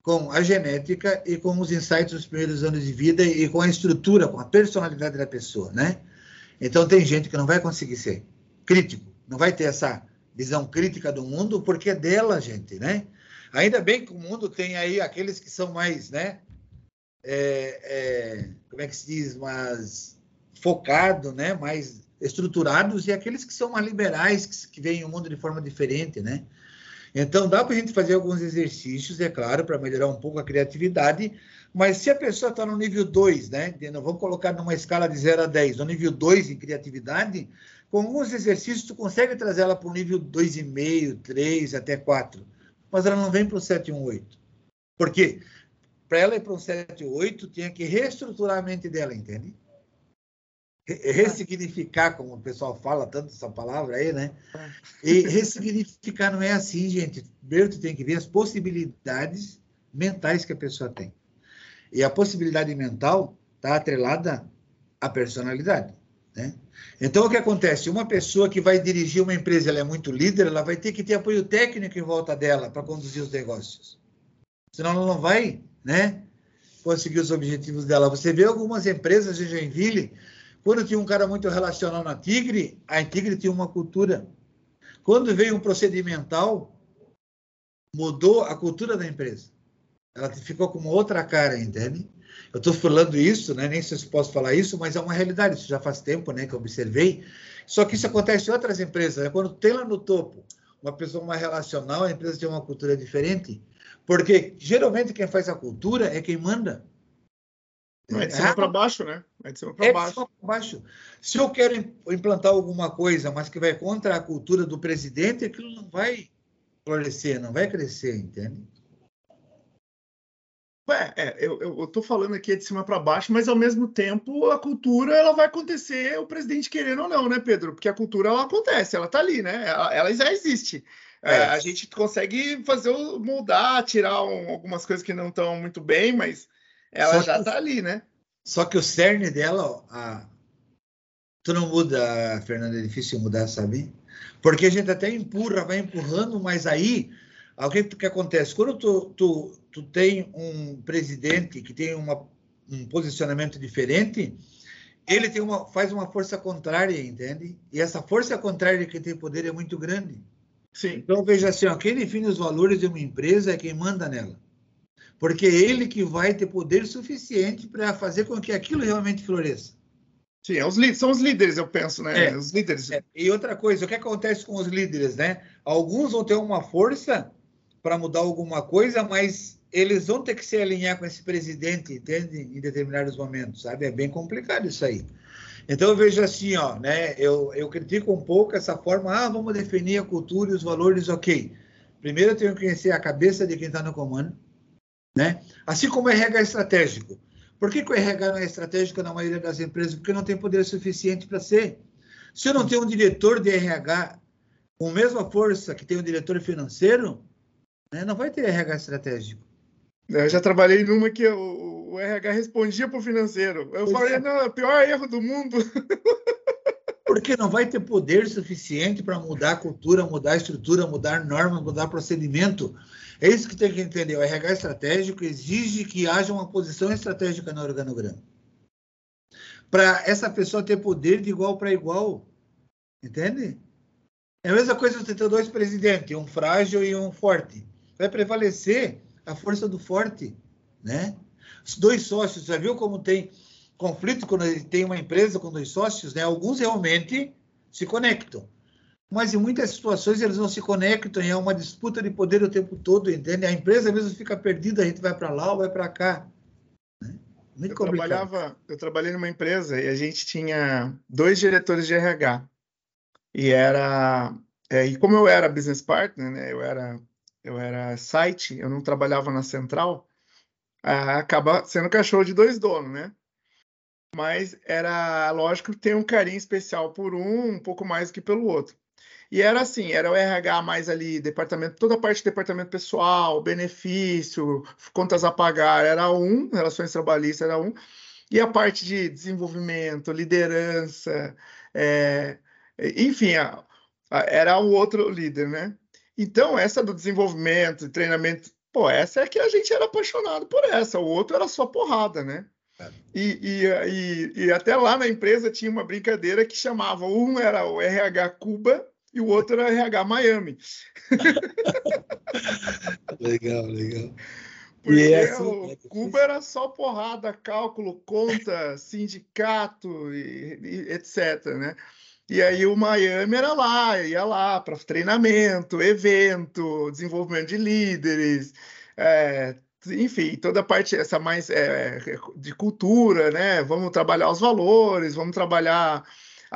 com a genética e com os insights dos primeiros anos de vida e com a estrutura, com a personalidade da pessoa, né? Então, tem gente que não vai conseguir ser crítico, não vai ter essa visão crítica do mundo, porque é dela, gente, né? Ainda bem que o mundo tem aí aqueles que são mais, né? É, é, como é que se diz? Mais focado, né? Mais estruturados e aqueles que são mais liberais, que, que veem o mundo de forma diferente, né? Então, dá para a gente fazer alguns exercícios, é claro, para melhorar um pouco a criatividade, mas se a pessoa está no nível 2, né? Vamos colocar numa escala de 0 a 10, no nível 2 em criatividade, com alguns exercícios tu consegue trazer ela para o nível 2,5, 3, até 4. Mas ela não vem para o 7 1, 8. Por quê? Para ela ir para um 7 8, tinha que reestruturar a mente dela, entende? Ressignificar, como o pessoal fala tanto essa palavra aí, né? E ressignificar não é assim, gente. Primeiro tu tem que ver as possibilidades mentais que a pessoa tem. E a possibilidade mental está atrelada à personalidade, né? Então o que acontece? Uma pessoa que vai dirigir uma empresa, ela é muito líder, ela vai ter que ter apoio técnico em volta dela para conduzir os negócios. senão ela não vai, né, conseguir os objetivos dela. Você vê algumas empresas de Joinville, quando tinha um cara muito relacional na Tigre, a Tigre tinha uma cultura. Quando veio um procedimental, mudou a cultura da empresa. Ela ficou com outra cara, entende? Eu estou falando isso, né? nem sei se posso falar isso, mas é uma realidade. Isso já faz tempo né, que eu observei. Só que isso acontece em outras empresas. Né? Quando tem lá no topo uma pessoa mais relacional, a empresa tem uma cultura diferente. Porque geralmente quem faz a cultura é quem manda. É de cima é, para baixo, né? É de cima para é baixo. baixo. Se eu quero implantar alguma coisa, mas que vai contra a cultura do presidente, aquilo não vai florescer, não vai crescer, entende? É, é eu, tô falando aqui de cima para baixo, mas ao mesmo tempo a cultura ela vai acontecer, o presidente querendo ou não, né, Pedro? Porque a cultura ela acontece, ela tá ali, né? Ela, ela já existe. É. É, a gente consegue fazer moldar, tirar um, algumas coisas que não estão muito bem, mas ela já está ali, né? Só que o cerne dela, a... tu não muda, Fernanda, é difícil mudar, sabe? Porque a gente até empurra, vai empurrando, mas aí o que, que acontece? Quando tu, tu, tu tem um presidente que tem uma, um posicionamento diferente, ele tem uma, faz uma força contrária, entende? E essa força contrária que tem poder é muito grande. Sim. Então, veja assim, ó, quem define os valores de uma empresa é quem manda nela. Porque é ele que vai ter poder suficiente para fazer com que aquilo realmente floresça. Sim, é são os líderes, eu penso, né? É, os líderes. É. E outra coisa, o que acontece com os líderes, né? Alguns vão ter uma força para mudar alguma coisa, mas eles vão ter que se alinhar com esse presidente, entende? Em determinados momentos, sabe? É bem complicado isso aí. Então eu vejo assim, ó, né? Eu, eu critico um pouco essa forma, ah, vamos definir a cultura e os valores, ok. Primeiro eu tenho que conhecer a cabeça de quem está no comando, né? Assim como o RH estratégico. Por que, que o RH não é estratégico na maioria das empresas? Porque não tem poder suficiente para ser. Se eu não tenho um diretor de RH com a mesma força que tem o diretor financeiro, né, não vai ter RH estratégico. Eu já trabalhei numa que o, o RH respondia para o financeiro. Eu pois falei, é. não, é o pior erro do mundo. Porque não vai ter poder suficiente para mudar a cultura, mudar a estrutura, mudar norma, mudar procedimento. É isso que tem que entender. O RH estratégico exige que haja uma posição estratégica no organograma. Para essa pessoa ter poder de igual para igual. Entende? É a mesma coisa você ter dois presidentes, um frágil e um forte. Vai prevalecer a força do forte, né? Os dois sócios, já viu como tem conflito quando tem uma empresa com dois sócios, né? Alguns realmente se conectam, mas em muitas situações eles não se conectam e é uma disputa de poder o tempo todo, entende? A empresa mesmo fica perdida, a gente vai para lá ou vai para cá. Né? Muito eu complicado. trabalhava, eu trabalhei numa empresa e a gente tinha dois diretores de RH e era é, e como eu era business partner, né? Eu era eu era site, eu não trabalhava na central, acaba sendo cachorro de dois donos, né? Mas era lógico que tem um carinho especial por um, um pouco mais que pelo outro. E era assim, era o RH mais ali, departamento, toda a parte de departamento pessoal, benefício, contas a pagar, era um, relações trabalhistas era um, e a parte de desenvolvimento, liderança, é, enfim, a, a, era o outro líder, né? Então, essa do desenvolvimento, treinamento, pô, essa é que a gente era apaixonado por essa, o outro era só porrada, né? É. E, e, e, e, até lá na empresa tinha uma brincadeira que chamava, um era o RH Cuba e o outro era RH Miami. legal, legal. Porque e é assim, o é Cuba era só porrada, cálculo, conta, sindicato, e, etc, né? E aí o Miami era lá, ia lá para treinamento, evento, desenvolvimento de líderes, é, enfim, toda a parte essa mais é, de cultura, né? Vamos trabalhar os valores, vamos trabalhar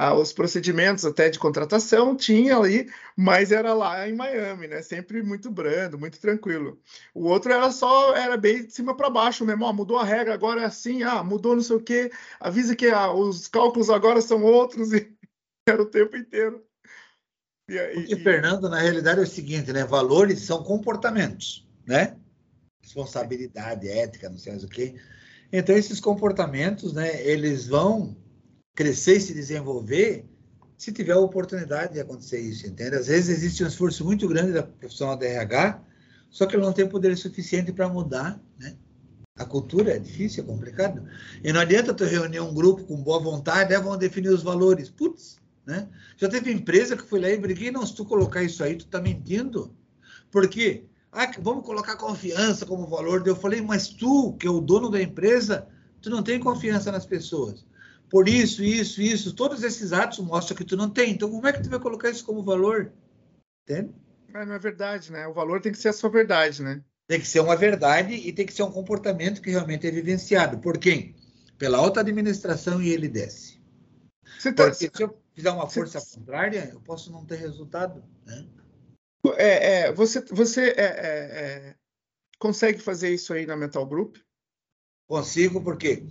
ah, os procedimentos até de contratação, tinha ali, mas era lá em Miami, né? Sempre muito brando, muito tranquilo. O outro era só, era bem de cima para baixo mesmo, ó, mudou a regra, agora é assim, ah, mudou não sei o quê, avisa que ah, os cálculos agora são outros. E era o tempo inteiro. E, Porque, e... Fernando, na realidade é o seguinte, né? Valores são comportamentos, né? Responsabilidade, ética, não sei mais o quê. Então, esses comportamentos, né? Eles vão crescer e se desenvolver se tiver a oportunidade de acontecer isso, entende? Às vezes existe um esforço muito grande da profissional da RH só que ele não tem poder suficiente para mudar, né? A cultura é difícil, é complicado. E não adianta tu reunir um grupo com boa vontade, né? vão definir os valores. Putz, né? Já teve empresa que foi lá e briguei, não, se tu colocar isso aí, tu tá mentindo. Por quê? Ah, vamos colocar confiança como valor. Eu falei, mas tu, que é o dono da empresa, tu não tem confiança nas pessoas. Por isso, isso, isso, todos esses atos mostram que tu não tem. Então, como é que tu vai colocar isso como valor? Entende? Mas não é verdade, né? O valor tem que ser a sua verdade, né? Tem que ser uma verdade e tem que ser um comportamento que realmente é vivenciado. Por quem? Pela alta administração e ele desce. Você tá... Porque se eu fizer uma força você... contrária, eu posso não ter resultado. Né? É, é, você você é, é, é, consegue fazer isso aí na Mental Group? Consigo, por quê?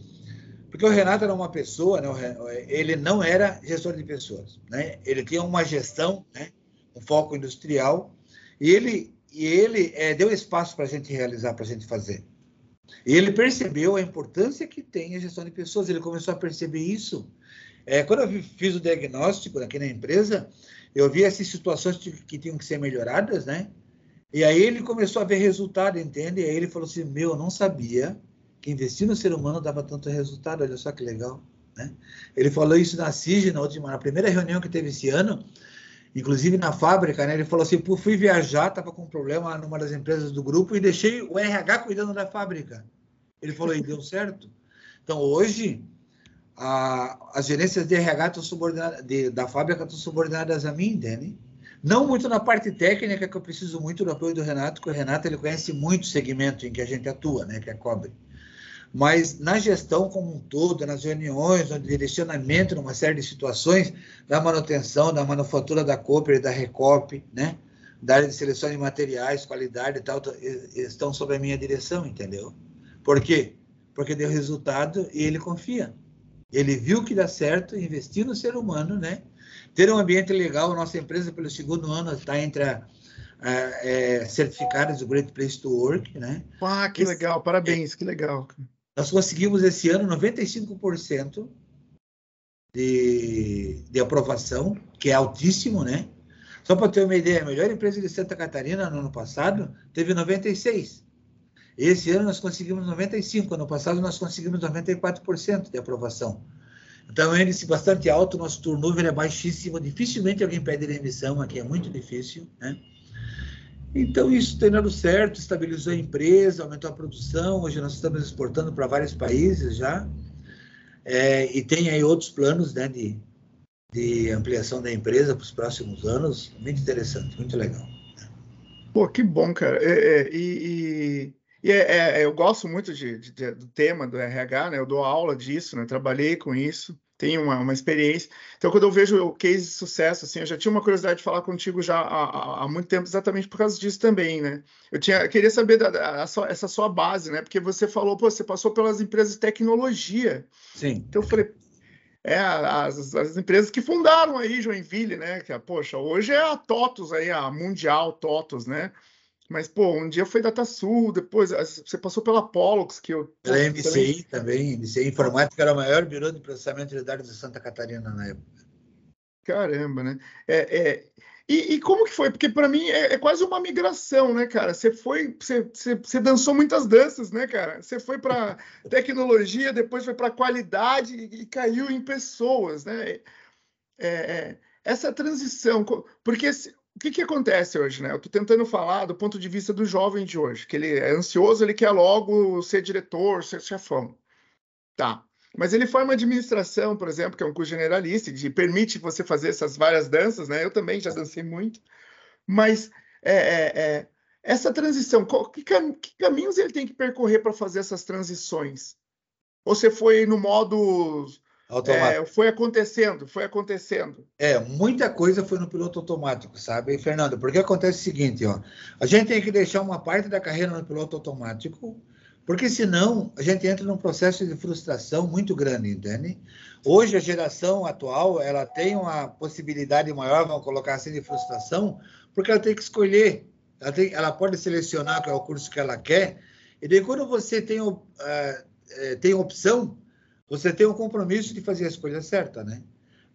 Porque o Renato era uma pessoa, né? ele não era gestor de pessoas. Né? Ele tinha uma gestão, né? um foco industrial, e ele, e ele é, deu espaço para a gente realizar, para a gente fazer. E ele percebeu a importância que tem a gestão de pessoas, ele começou a perceber isso. É, quando eu fiz o diagnóstico aqui na empresa, eu vi essas situações que tinham que ser melhoradas, né? E aí ele começou a ver resultado, entende? E aí ele falou assim: Meu, eu não sabia que investir no ser humano dava tanto resultado, olha só que legal. Né? Ele falou isso na CIG, na, última, na primeira reunião que teve esse ano, inclusive na fábrica, né? Ele falou assim: Pô, fui viajar, estava com um problema numa das empresas do grupo e deixei o RH cuidando da fábrica. Ele falou: E deu certo. Então, hoje, a, as gerências de RH de, da fábrica estão subordinadas a mim, entende? Não muito na parte técnica, que eu preciso muito do apoio do Renato, porque o Renato ele conhece muito o segmento em que a gente atua, né, que é cobre. Mas na gestão como um todo, nas reuniões, no direcionamento, numa série de situações, da manutenção, da manufatura da Cooper e da Recop, né? da área de seleção de materiais, qualidade e tal, estão sob a minha direção, entendeu? Por quê? Porque deu resultado e ele confia. Ele viu que dá certo investir no ser humano, né? Ter um ambiente legal. Nossa empresa, pelo segundo ano, está entre a, a, é, certificadas do Great Place to Work, né? Ah, que esse, legal! Parabéns, é, que legal. Nós conseguimos esse ano 95% de, de aprovação, que é altíssimo, né? Só para ter uma ideia, a melhor empresa de Santa Catarina no ano passado teve 96. Esse ano nós conseguimos 95, ano passado nós conseguimos 94% de aprovação. Então, é um bastante alto, nosso turnover é baixíssimo, dificilmente alguém pede demissão, aqui é muito difícil, né? Então, isso tem dado certo, estabilizou a empresa, aumentou a produção, hoje nós estamos exportando para vários países já, é, e tem aí outros planos né, de, de ampliação da empresa para os próximos anos, muito interessante, muito legal. Pô, que bom, cara. É, é, e, e é, eu gosto muito de, de, do tema do RH, né? Eu dou aula disso, né? Trabalhei com isso, tenho uma, uma experiência. Então, quando eu vejo o case de sucesso, assim, eu já tinha uma curiosidade de falar contigo já há, há muito tempo, exatamente por causa disso também, né? Eu tinha, eu queria saber da, da, essa sua base, né? Porque você falou, pô, você passou pelas empresas de tecnologia. Sim. Então, eu falei, é, as, as empresas que fundaram aí Joinville, né? Que, poxa, hoje é a TOTUS aí, a Mundial TOTUS, né? Mas, pô, um dia foi DataSul, depois você passou pela Pollux, que eu. Pela MCI também, MCI Informática era o maior birô de processamento de dados de Santa Catarina na época. Caramba, né? É, é... E, e, como que foi? Porque para mim é, é, quase uma migração, né, cara? Você foi, você, você, você dançou muitas danças, né, cara? Você foi para tecnologia, depois foi para qualidade e, e, caiu em pessoas, né? É, é essa transição, porque o que, que acontece hoje, né? Eu estou tentando falar do ponto de vista do jovem de hoje, que ele é ansioso, ele quer logo ser diretor, ser chefão. Tá. Mas ele forma administração, por exemplo, que é um curso generalista, que permite você fazer essas várias danças, né? Eu também já dancei muito. Mas é, é, é, essa transição, que, cam que caminhos ele tem que percorrer para fazer essas transições? Ou você foi no modo é, foi acontecendo, foi acontecendo. É, muita coisa foi no piloto automático, sabe, Fernando? Porque acontece o seguinte, ó, a gente tem que deixar uma parte da carreira no piloto automático, porque senão a gente entra num processo de frustração muito grande, entende? Hoje a geração atual, ela tem uma possibilidade maior, vamos colocar assim, de frustração, porque ela tem que escolher, ela, tem, ela pode selecionar qual é o curso que ela quer, e daí quando você tem, uh, tem opção, você tem o compromisso de fazer a escolha certa, né?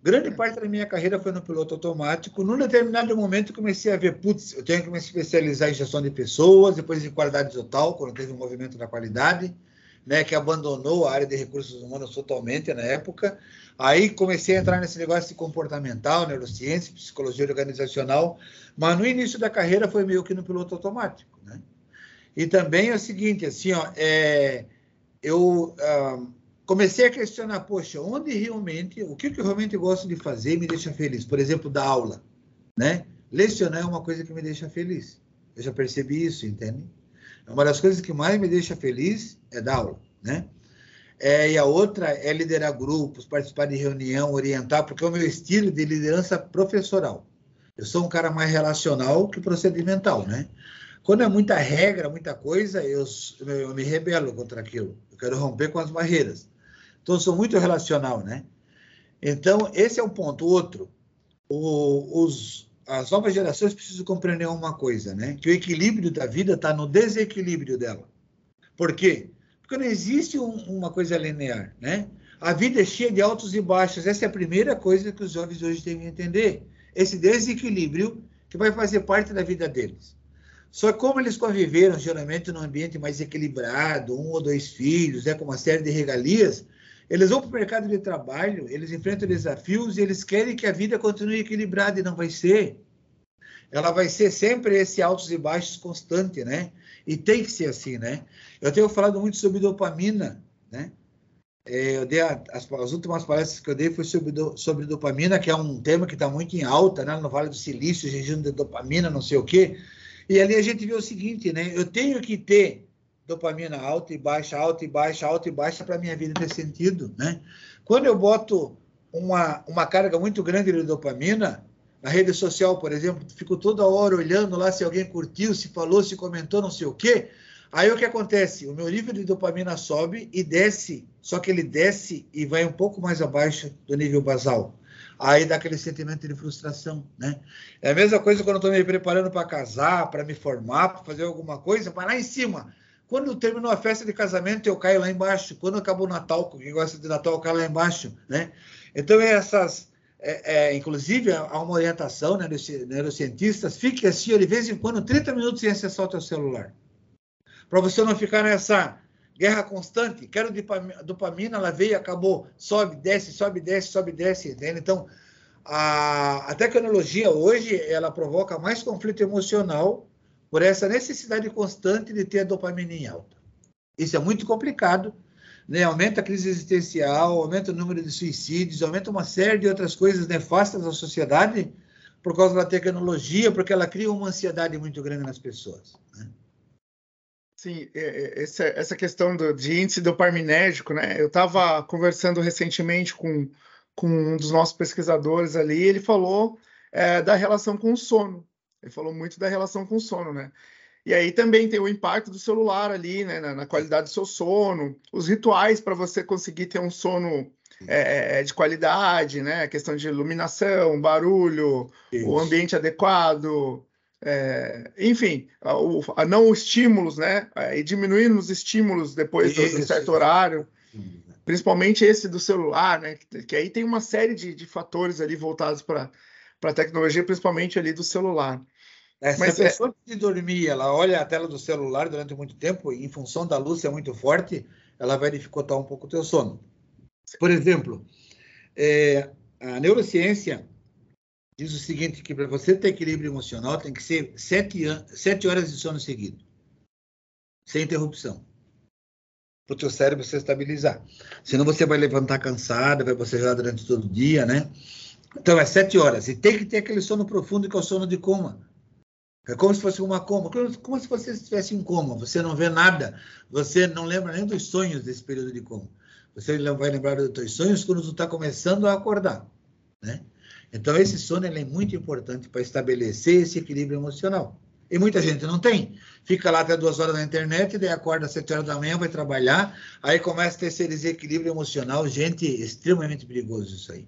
Grande parte da minha carreira foi no piloto automático. Num determinado momento, comecei a ver, putz, eu tenho que me especializar em gestão de pessoas, depois em qualidade total, quando teve o um movimento da qualidade, né, que abandonou a área de recursos humanos totalmente na época. Aí comecei a entrar nesse negócio de comportamental, neurociência, psicologia organizacional, mas no início da carreira foi meio que no piloto automático, né? E também é o seguinte, assim, ó, é, eu ah, comecei a questionar, poxa, onde realmente, o que, que eu realmente gosto de fazer e me deixa feliz? Por exemplo, dar aula, né? Lecionar é uma coisa que me deixa feliz. Eu já percebi isso, entende? Uma das coisas que mais me deixa feliz é dar aula, né? É, e a outra é liderar grupos, participar de reunião, orientar, porque é o meu estilo de liderança professoral. Eu sou um cara mais relacional que procedimental, né? Quando é muita regra, muita coisa, eu, eu me rebelo contra aquilo. Eu quero romper com as barreiras. Então, sou muito relacional, né? Então, esse é um ponto. Outro, o, os, as novas gerações precisam compreender uma coisa, né? Que o equilíbrio da vida está no desequilíbrio dela. Por quê? Porque não existe um, uma coisa linear, né? A vida é cheia de altos e baixos. Essa é a primeira coisa que os jovens hoje têm que entender. Esse desequilíbrio que vai fazer parte da vida deles. Só como eles conviveram geralmente num ambiente mais equilibrado, um ou dois filhos, né, com uma série de regalias, eles vão para o mercado de trabalho, eles enfrentam desafios e eles querem que a vida continue equilibrada e não vai ser. Ela vai ser sempre esse altos e baixos constante, né? E tem que ser assim, né? Eu tenho falado muito sobre dopamina, né? É, eu dei a, as, as, últimas palestras que eu dei foi sobre, do, sobre dopamina, que é um tema que está muito em alta, né? No Vale do Silício, jejum de dopamina, não sei o quê. E ali a gente vê o seguinte, né? Eu tenho que ter dopamina alta e baixa, alta e baixa, alta e baixa para minha vida ter sentido, né? Quando eu boto uma, uma carga muito grande de dopamina, na rede social, por exemplo, fico toda hora olhando lá se alguém curtiu, se falou, se comentou, não sei o quê. Aí o que acontece? O meu nível de dopamina sobe e desce, só que ele desce e vai um pouco mais abaixo do nível basal aí dá aquele sentimento de frustração, né? É a mesma coisa quando eu estou me preparando para casar, para me formar, para fazer alguma coisa, vai lá em cima. Quando terminou a festa de casamento, eu caio lá embaixo. Quando acabou o Natal, quem gosta de Natal, eu caio lá embaixo, né? Então, essas... É, é, inclusive, há uma orientação né, dos neurocientistas, fique assim, de vez em quando, 30 minutos sem acessar o teu celular. Para você não ficar nessa guerra constante, quero dopamina, ela veio, acabou, sobe, desce, sobe, desce, sobe, desce, entende? Então, a, a tecnologia hoje, ela provoca mais conflito emocional por essa necessidade constante de ter a dopamina em alta. Isso é muito complicado, né? aumenta a crise existencial, aumenta o número de suicídios, aumenta uma série de outras coisas nefastas à sociedade por causa da tecnologia, porque ela cria uma ansiedade muito grande nas pessoas. Né? Sim, é, é, essa, questão do, de índice dopaminérgico, né? Eu estava conversando recentemente com, com um dos nossos pesquisadores ali, ele falou é, da relação com o sono. Ele falou muito da relação com o sono, né? E aí também tem o impacto do celular ali, né, na, na qualidade do seu sono, os rituais para você conseguir ter um sono é, é, de qualidade, né? A questão de iluminação, barulho, Isso. o ambiente adequado, é, enfim, a, a, não estímulos, né? É, e diminuindo os estímulos depois de um certo horário, principalmente esse do celular, né? Que, que aí tem uma série de, de fatores ali voltados para a tecnologia, principalmente ali do celular. É, Mas se a é pessoa é... de dormir, ela olha a tela do celular durante muito tempo, em função da luz ser muito forte, ela vai dificultar um pouco o teu sono. Por exemplo, é, a neurociência diz o seguinte, que para você ter equilíbrio emocional tem que ser sete, sete horas de sono seguido, sem interrupção, para o teu cérebro se estabilizar. Senão você vai levantar cansado, vai bocejar durante todo o dia, né? Então é sete horas. E tem que ter aquele sono profundo que é o sono de coma. É como se fosse uma coma, como se você estivesse em coma. Você não vê nada, você não lembra nem dos sonhos desse período de coma. Você vai lembrar dos seus sonhos quando você está começando a acordar, né? Então, esse sono é muito importante para estabelecer esse equilíbrio emocional. E muita gente não tem. Fica lá até duas horas na internet, daí acorda às sete horas da manhã, vai trabalhar, aí começa a ter esse desequilíbrio emocional. Gente, extremamente perigoso isso aí.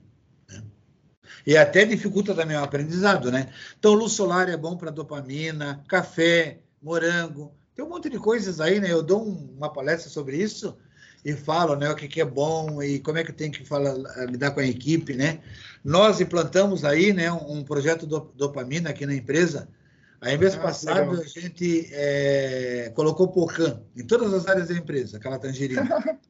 E até dificulta também o aprendizado, né? Então, luz solar é bom para dopamina, café, morango, tem um monte de coisas aí, né? Eu dou um, uma palestra sobre isso e falam né, o que, que é bom e como é que tem que falar, lidar com a equipe, né? Nós implantamos aí né, um projeto do dopamina aqui na empresa. Aí, mês ah, passado, legal. a gente é, colocou Pocan em todas as áreas da empresa, aquela tangerina.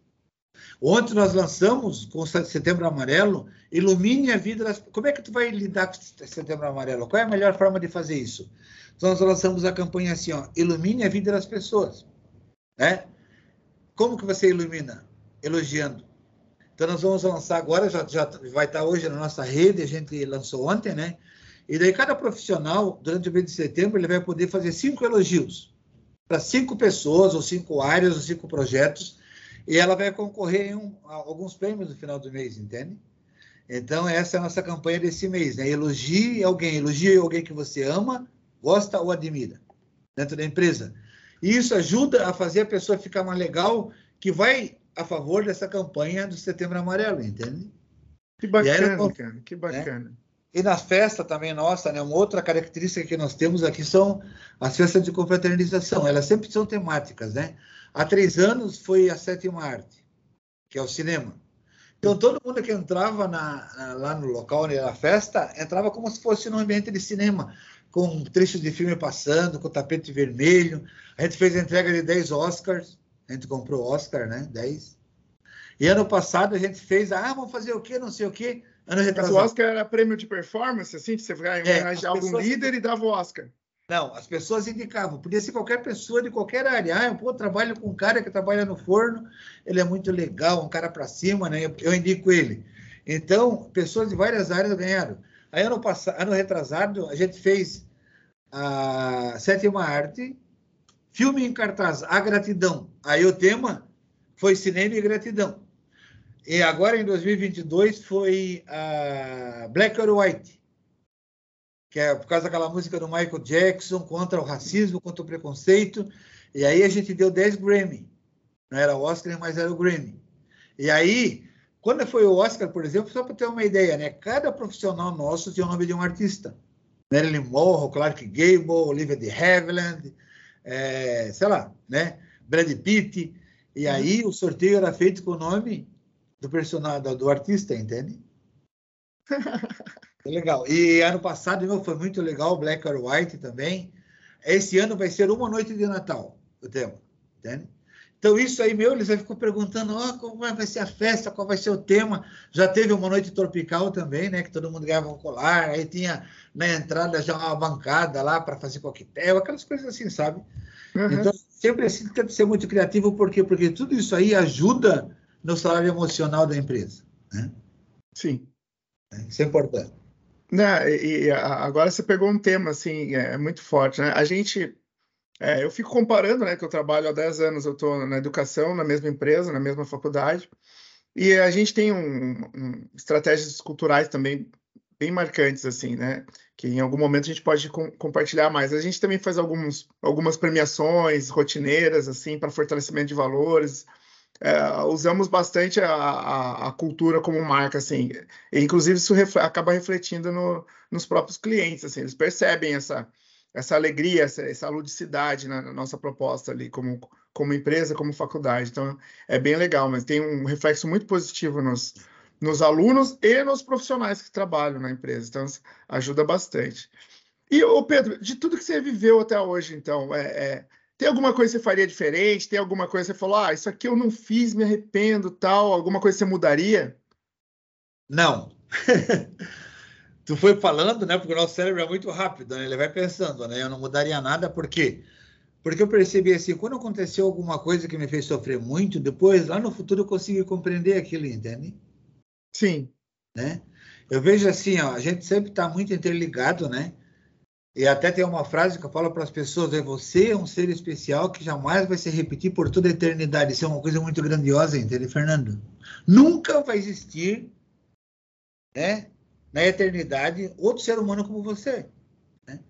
Ontem nós lançamos com Setembro Amarelo, ilumine a vida das... Como é que tu vai lidar com Setembro Amarelo? Qual é a melhor forma de fazer isso? Então nós lançamos a campanha assim, ó, ilumine a vida das pessoas, né? Como que você ilumina? Elogiando. Então nós vamos lançar agora, já, já vai estar hoje na nossa rede, a gente lançou ontem, né? E daí cada profissional, durante o mês de setembro, ele vai poder fazer cinco elogios para cinco pessoas, ou cinco áreas, ou cinco projetos, e ela vai concorrer um, alguns prêmios no final do mês, entende? Então, essa é a nossa campanha desse mês, né? Elogie alguém, elogie alguém que você ama, gosta ou admira dentro da empresa. E isso ajuda a fazer a pessoa ficar mais legal, que vai a favor dessa campanha do Setembro Amarelo, entende? Que bacana, aí, cara, que bacana. Né? E na festa também nossa, né, uma outra característica que nós temos aqui são as festas de confraternização. Elas sempre são temáticas, né? Há três anos foi a sétima arte, que é o cinema. Então, todo mundo que entrava na, na, lá no local onde era a festa, entrava como se fosse num ambiente de cinema, com trechos de filme passando, com tapete vermelho. A gente fez a entrega de 10 Oscars, a gente comprou Oscar, né? 10. E ano passado a gente fez, ah, vamos fazer o quê, não sei o quê. Ano retrasado. Mas o Oscar era prêmio de performance, assim? Você vai homenagear é, algum líder e dava o Oscar. Não, as pessoas indicavam. Podia ser qualquer pessoa de qualquer área. Ah, eu trabalho com um cara que trabalha no forno, ele é muito legal, um cara para cima, né? Eu indico ele. Então, pessoas de várias áreas ganharam. Aí, ano, passado, ano retrasado, a gente fez a sétima arte, filme em cartaz, A Gratidão. Aí o tema foi cinema e gratidão. E agora, em 2022, foi a Black or White que é por causa daquela música do Michael Jackson contra o racismo, contra o preconceito. E aí a gente deu 10 Grammy. Não era o Oscar, mas era o Grammy. E aí, quando foi o Oscar, por exemplo, só para ter uma ideia, né? Cada profissional nosso tinha o nome de um artista. Marilyn Monroe, Clark Gable, Olivia de Havilland, é, sei lá, né? Brad Pitt. E uhum. aí o sorteio era feito com o nome do personagem, do artista, entende? Legal. E ano passado meu, foi muito legal, Black or White também. Esse ano vai ser uma noite de Natal, o tema. Entende? Então, isso aí, meu, eles ficam perguntando oh, como vai ser a festa, qual vai ser o tema. Já teve uma noite tropical também, né? Que todo mundo ganhava um colar, aí tinha na entrada já uma bancada lá para fazer coquetel, aquelas coisas assim, sabe? Uhum. Então, sempre assim, tem que ser muito criativo, por quê? Porque tudo isso aí ajuda no salário emocional da empresa. Né? Sim. Isso é importante. Né, e agora você pegou um tema assim, é, é muito forte, né? A gente, é, eu fico comparando, né, que eu trabalho há 10 anos, eu estou na educação, na mesma empresa, na mesma faculdade, e a gente tem um, um, estratégias culturais também bem marcantes, assim, né? Que em algum momento a gente pode com, compartilhar mais. A gente também faz alguns, algumas premiações rotineiras, assim, para fortalecimento de valores é, usamos bastante a, a, a, cultura como marca, assim. E, inclusive, isso ref, acaba refletindo no, nos próprios clientes, assim. Eles percebem essa, essa alegria, essa, essa ludicidade na, na, nossa proposta ali, como, como empresa, como faculdade. Então, é bem legal, mas tem um reflexo muito positivo nos, nos alunos e nos profissionais que trabalham na empresa. Então, ajuda bastante. E, ô Pedro, de tudo que você viveu até hoje, então, é, é tem alguma coisa que você faria diferente? Tem alguma coisa que você falou, ah, isso aqui eu não fiz, me arrependo, tal? Alguma coisa que você mudaria? Não. tu foi falando, né? Porque o nosso cérebro é muito rápido, né? Ele vai pensando, né? Eu não mudaria nada, por quê? Porque eu percebi assim, quando aconteceu alguma coisa que me fez sofrer muito, depois, lá no futuro, eu consegui compreender aquilo, entende? Sim. Né? Eu vejo assim, ó, a gente sempre está muito interligado, né? E até tem uma frase que eu falo para as pessoas: é você é um ser especial que jamais vai se repetir por toda a eternidade. Isso é uma coisa muito grandiosa, entende, Fernando? Nunca vai existir, né, na eternidade, outro ser humano como você. Né?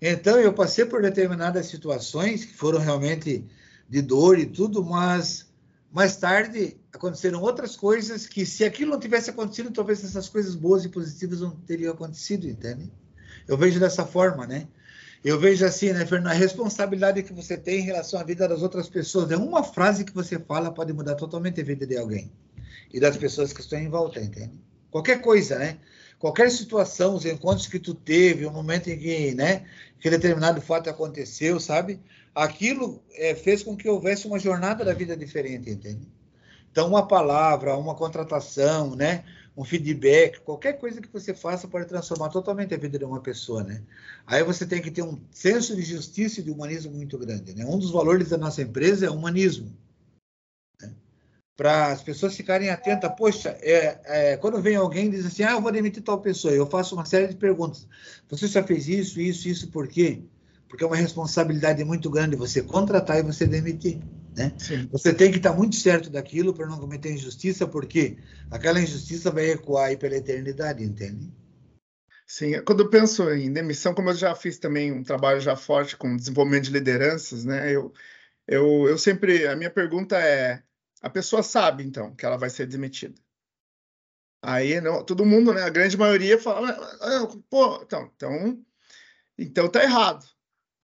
Então, eu passei por determinadas situações que foram realmente de dor e tudo, mas mais tarde aconteceram outras coisas que, se aquilo não tivesse acontecido, talvez essas coisas boas e positivas não teriam acontecido, entende? Eu vejo dessa forma, né? Eu vejo assim, né, Fernando, a responsabilidade que você tem em relação à vida das outras pessoas. É uma frase que você fala pode mudar totalmente a vida de alguém e das pessoas que estão em volta, entende? Qualquer coisa, né? Qualquer situação, os encontros que tu teve, o momento em que, né, que determinado fato aconteceu, sabe? Aquilo é, fez com que houvesse uma jornada da vida diferente, entende? Então, uma palavra, uma contratação, né? Um feedback, qualquer coisa que você faça pode transformar totalmente a vida de uma pessoa, né? Aí você tem que ter um senso de justiça e de humanismo muito grande, né? Um dos valores da nossa empresa é o humanismo. Né? Para as pessoas ficarem atentas, poxa, é, é, quando vem alguém e diz assim, ah, eu vou demitir tal pessoa, eu faço uma série de perguntas. Você já fez isso, isso, isso, por quê? Porque é uma responsabilidade muito grande você contratar e você demitir. Né? Você tem que estar muito certo daquilo para não cometer injustiça, porque aquela injustiça vai ecoar aí pela eternidade, entende? Sim, quando eu penso em demissão, como eu já fiz também um trabalho já forte com desenvolvimento de lideranças, né? Eu, eu, eu sempre, a minha pergunta é, a pessoa sabe então que ela vai ser demitida? Aí não, todo mundo, né? A grande maioria fala, pô, então, então, então tá errado.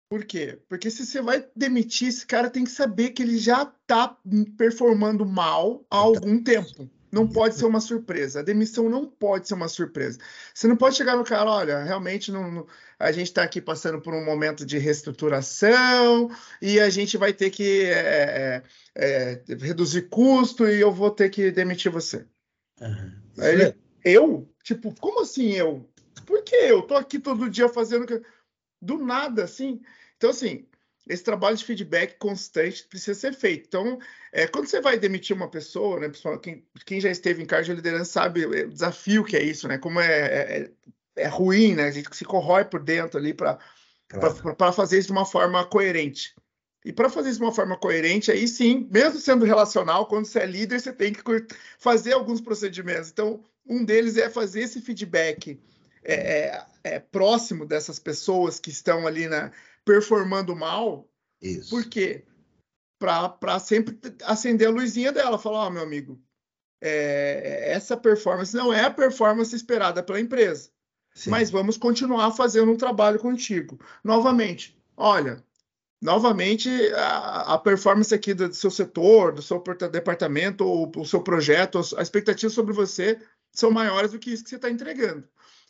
Por quê? Porque se você vai demitir, esse cara tem que saber que ele já está performando mal há algum tempo. Não pode ser uma surpresa. A demissão não pode ser uma surpresa. Você não pode chegar no cara, olha, realmente não, não a gente está aqui passando por um momento de reestruturação e a gente vai ter que é, é, é, reduzir custo e eu vou ter que demitir você. Uhum. Ele, eu? Tipo, como assim eu? Por que eu? Tô aqui todo dia fazendo do nada, assim. Então, assim, esse trabalho de feedback constante precisa ser feito. Então, é, quando você vai demitir uma pessoa, né, quem, quem já esteve em cargo de liderança sabe o desafio que é isso, né? Como é, é, é, é ruim, né? A gente se corrói por dentro ali para claro. fazer isso de uma forma coerente. E para fazer isso de uma forma coerente, aí sim, mesmo sendo relacional, quando você é líder, você tem que fazer alguns procedimentos. Então, um deles é fazer esse feedback é, é, é, próximo dessas pessoas que estão ali na, performando mal. Isso. Por quê? Para sempre acender a luzinha dela. Falar, ó, oh, meu amigo, é, essa performance não é a performance esperada pela empresa. Sim. Mas vamos continuar fazendo um trabalho contigo. Novamente, olha, novamente a, a, performance aqui do, seu setor, do seu departamento, ou o seu projeto, a expectativa sobre você são maiores do que isso que você está entregando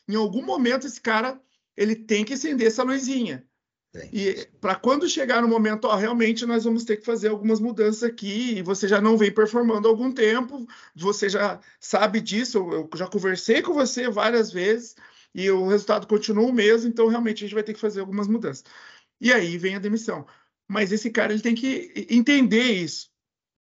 em algum momento esse cara ele tem que acender essa luzinha. E para quando chegar no momento, ó, realmente nós vamos ter que fazer algumas mudanças aqui, e você já não vem performando há algum tempo, você já sabe disso, eu já conversei com você várias vezes, e o resultado continua o mesmo, então realmente a gente vai ter que fazer algumas mudanças. E aí vem a demissão. Mas esse cara ele tem que entender isso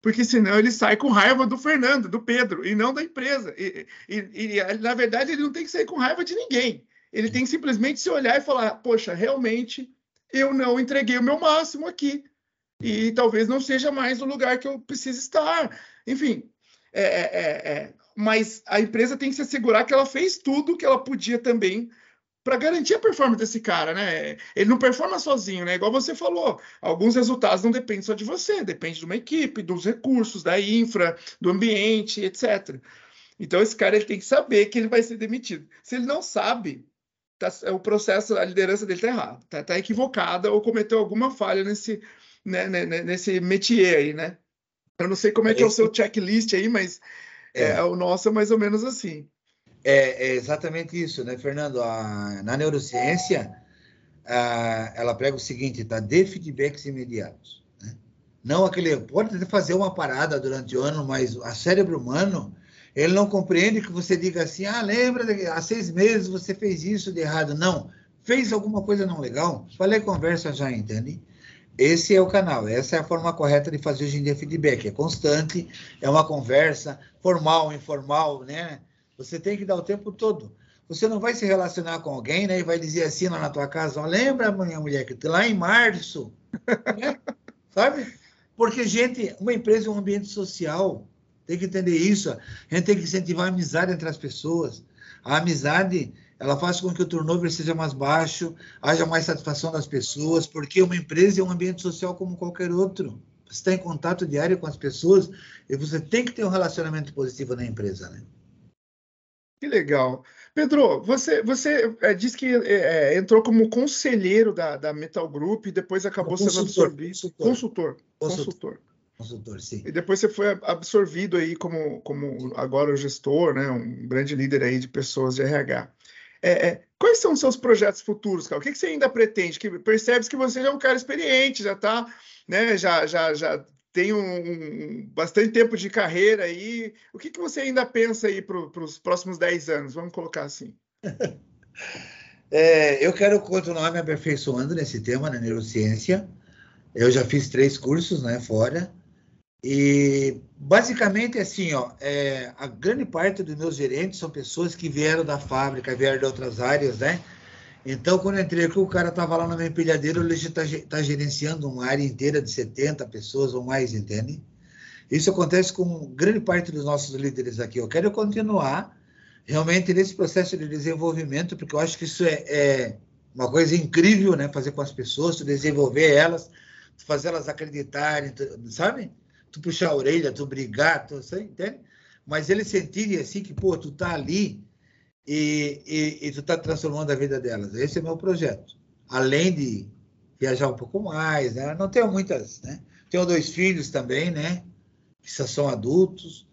porque senão ele sai com raiva do Fernando, do Pedro, e não da empresa. E, e, e, na verdade, ele não tem que sair com raiva de ninguém. Ele tem que simplesmente se olhar e falar: poxa, realmente eu não entreguei o meu máximo aqui. E talvez não seja mais o lugar que eu preciso estar. Enfim, é, é, é, é mas a empresa tem que se assegurar que ela fez tudo que ela podia também para garantir a performance desse cara, né? Ele não performa sozinho, né? Igual você falou, alguns resultados não dependem só de você, depende de uma equipe, dos recursos, da infra, do ambiente, etc. Então esse cara ele tem que saber que ele vai ser demitido. Se ele não sabe, tá, o processo, a liderança dele está errado, está tá equivocada ou cometeu alguma falha nesse, né, né, né, nesse métier aí, né? Eu não sei como é que é o seu checklist aí, mas é. É, o nosso é mais ou menos assim. É, é exatamente isso, né, Fernando? A, na neurociência, a, ela prega o seguinte, tá? Dê feedbacks imediatos. Né? Não aquele... Pode fazer uma parada durante o ano, mas o cérebro humano, ele não compreende que você diga assim, ah, lembra, há seis meses você fez isso de errado. Não, fez alguma coisa não legal? Falei conversa já, entende? Esse é o canal, essa é a forma correta de fazer hoje em dia feedback. É constante, é uma conversa formal, informal, né? Você tem que dar o tempo todo. Você não vai se relacionar com alguém, né? E vai dizer assim lá na tua casa, lembra, minha mulher, que lá em março, né? sabe? Porque, gente, uma empresa é um ambiente social. Tem que entender isso. A gente tem que incentivar a amizade entre as pessoas. A amizade, ela faz com que o turnover seja mais baixo, haja mais satisfação das pessoas, porque uma empresa é um ambiente social como qualquer outro. Você está em contato diário com as pessoas e você tem que ter um relacionamento positivo na empresa, né? Que legal. Pedro, você, você é, disse que é, entrou como conselheiro da, da Metal Group e depois acabou sendo absorvido. Consultor. Consultor. Consultor. Consultor, sim. E depois você foi absorvido aí como, como agora o gestor, né? Um grande líder aí de pessoas de RH. É, é, quais são os seus projetos futuros, cara? O que, que você ainda pretende? Que percebes que você já é um cara experiente, já está, né? Já, já, já tem um, um, bastante tempo de carreira aí. O que, que você ainda pensa aí para os próximos 10 anos? Vamos colocar assim. É, eu quero continuar me aperfeiçoando nesse tema, na neurociência. Eu já fiz três cursos, né, fora. E basicamente assim, ó, é, a grande parte dos meus gerentes são pessoas que vieram da fábrica, vieram de outras áreas, né? Então, quando eu entrei aqui, o cara estava lá na minha empilhadeira, ele está tá gerenciando uma área inteira de 70 pessoas ou mais, entende? Isso acontece com grande parte dos nossos líderes aqui. Eu quero continuar realmente nesse processo de desenvolvimento, porque eu acho que isso é, é uma coisa incrível, né? Fazer com as pessoas, tu desenvolver elas, fazer elas acreditarem, tu, sabe? Tu puxar a orelha, tu brigar, tu, você entende? Mas eles sentirem assim que, pô, tu tá ali e, e, e tu está transformando a vida delas. Esse é o meu projeto. Além de viajar um pouco mais, né? Não tenho muitas, né? Tenho dois filhos também, né? Que só são adultos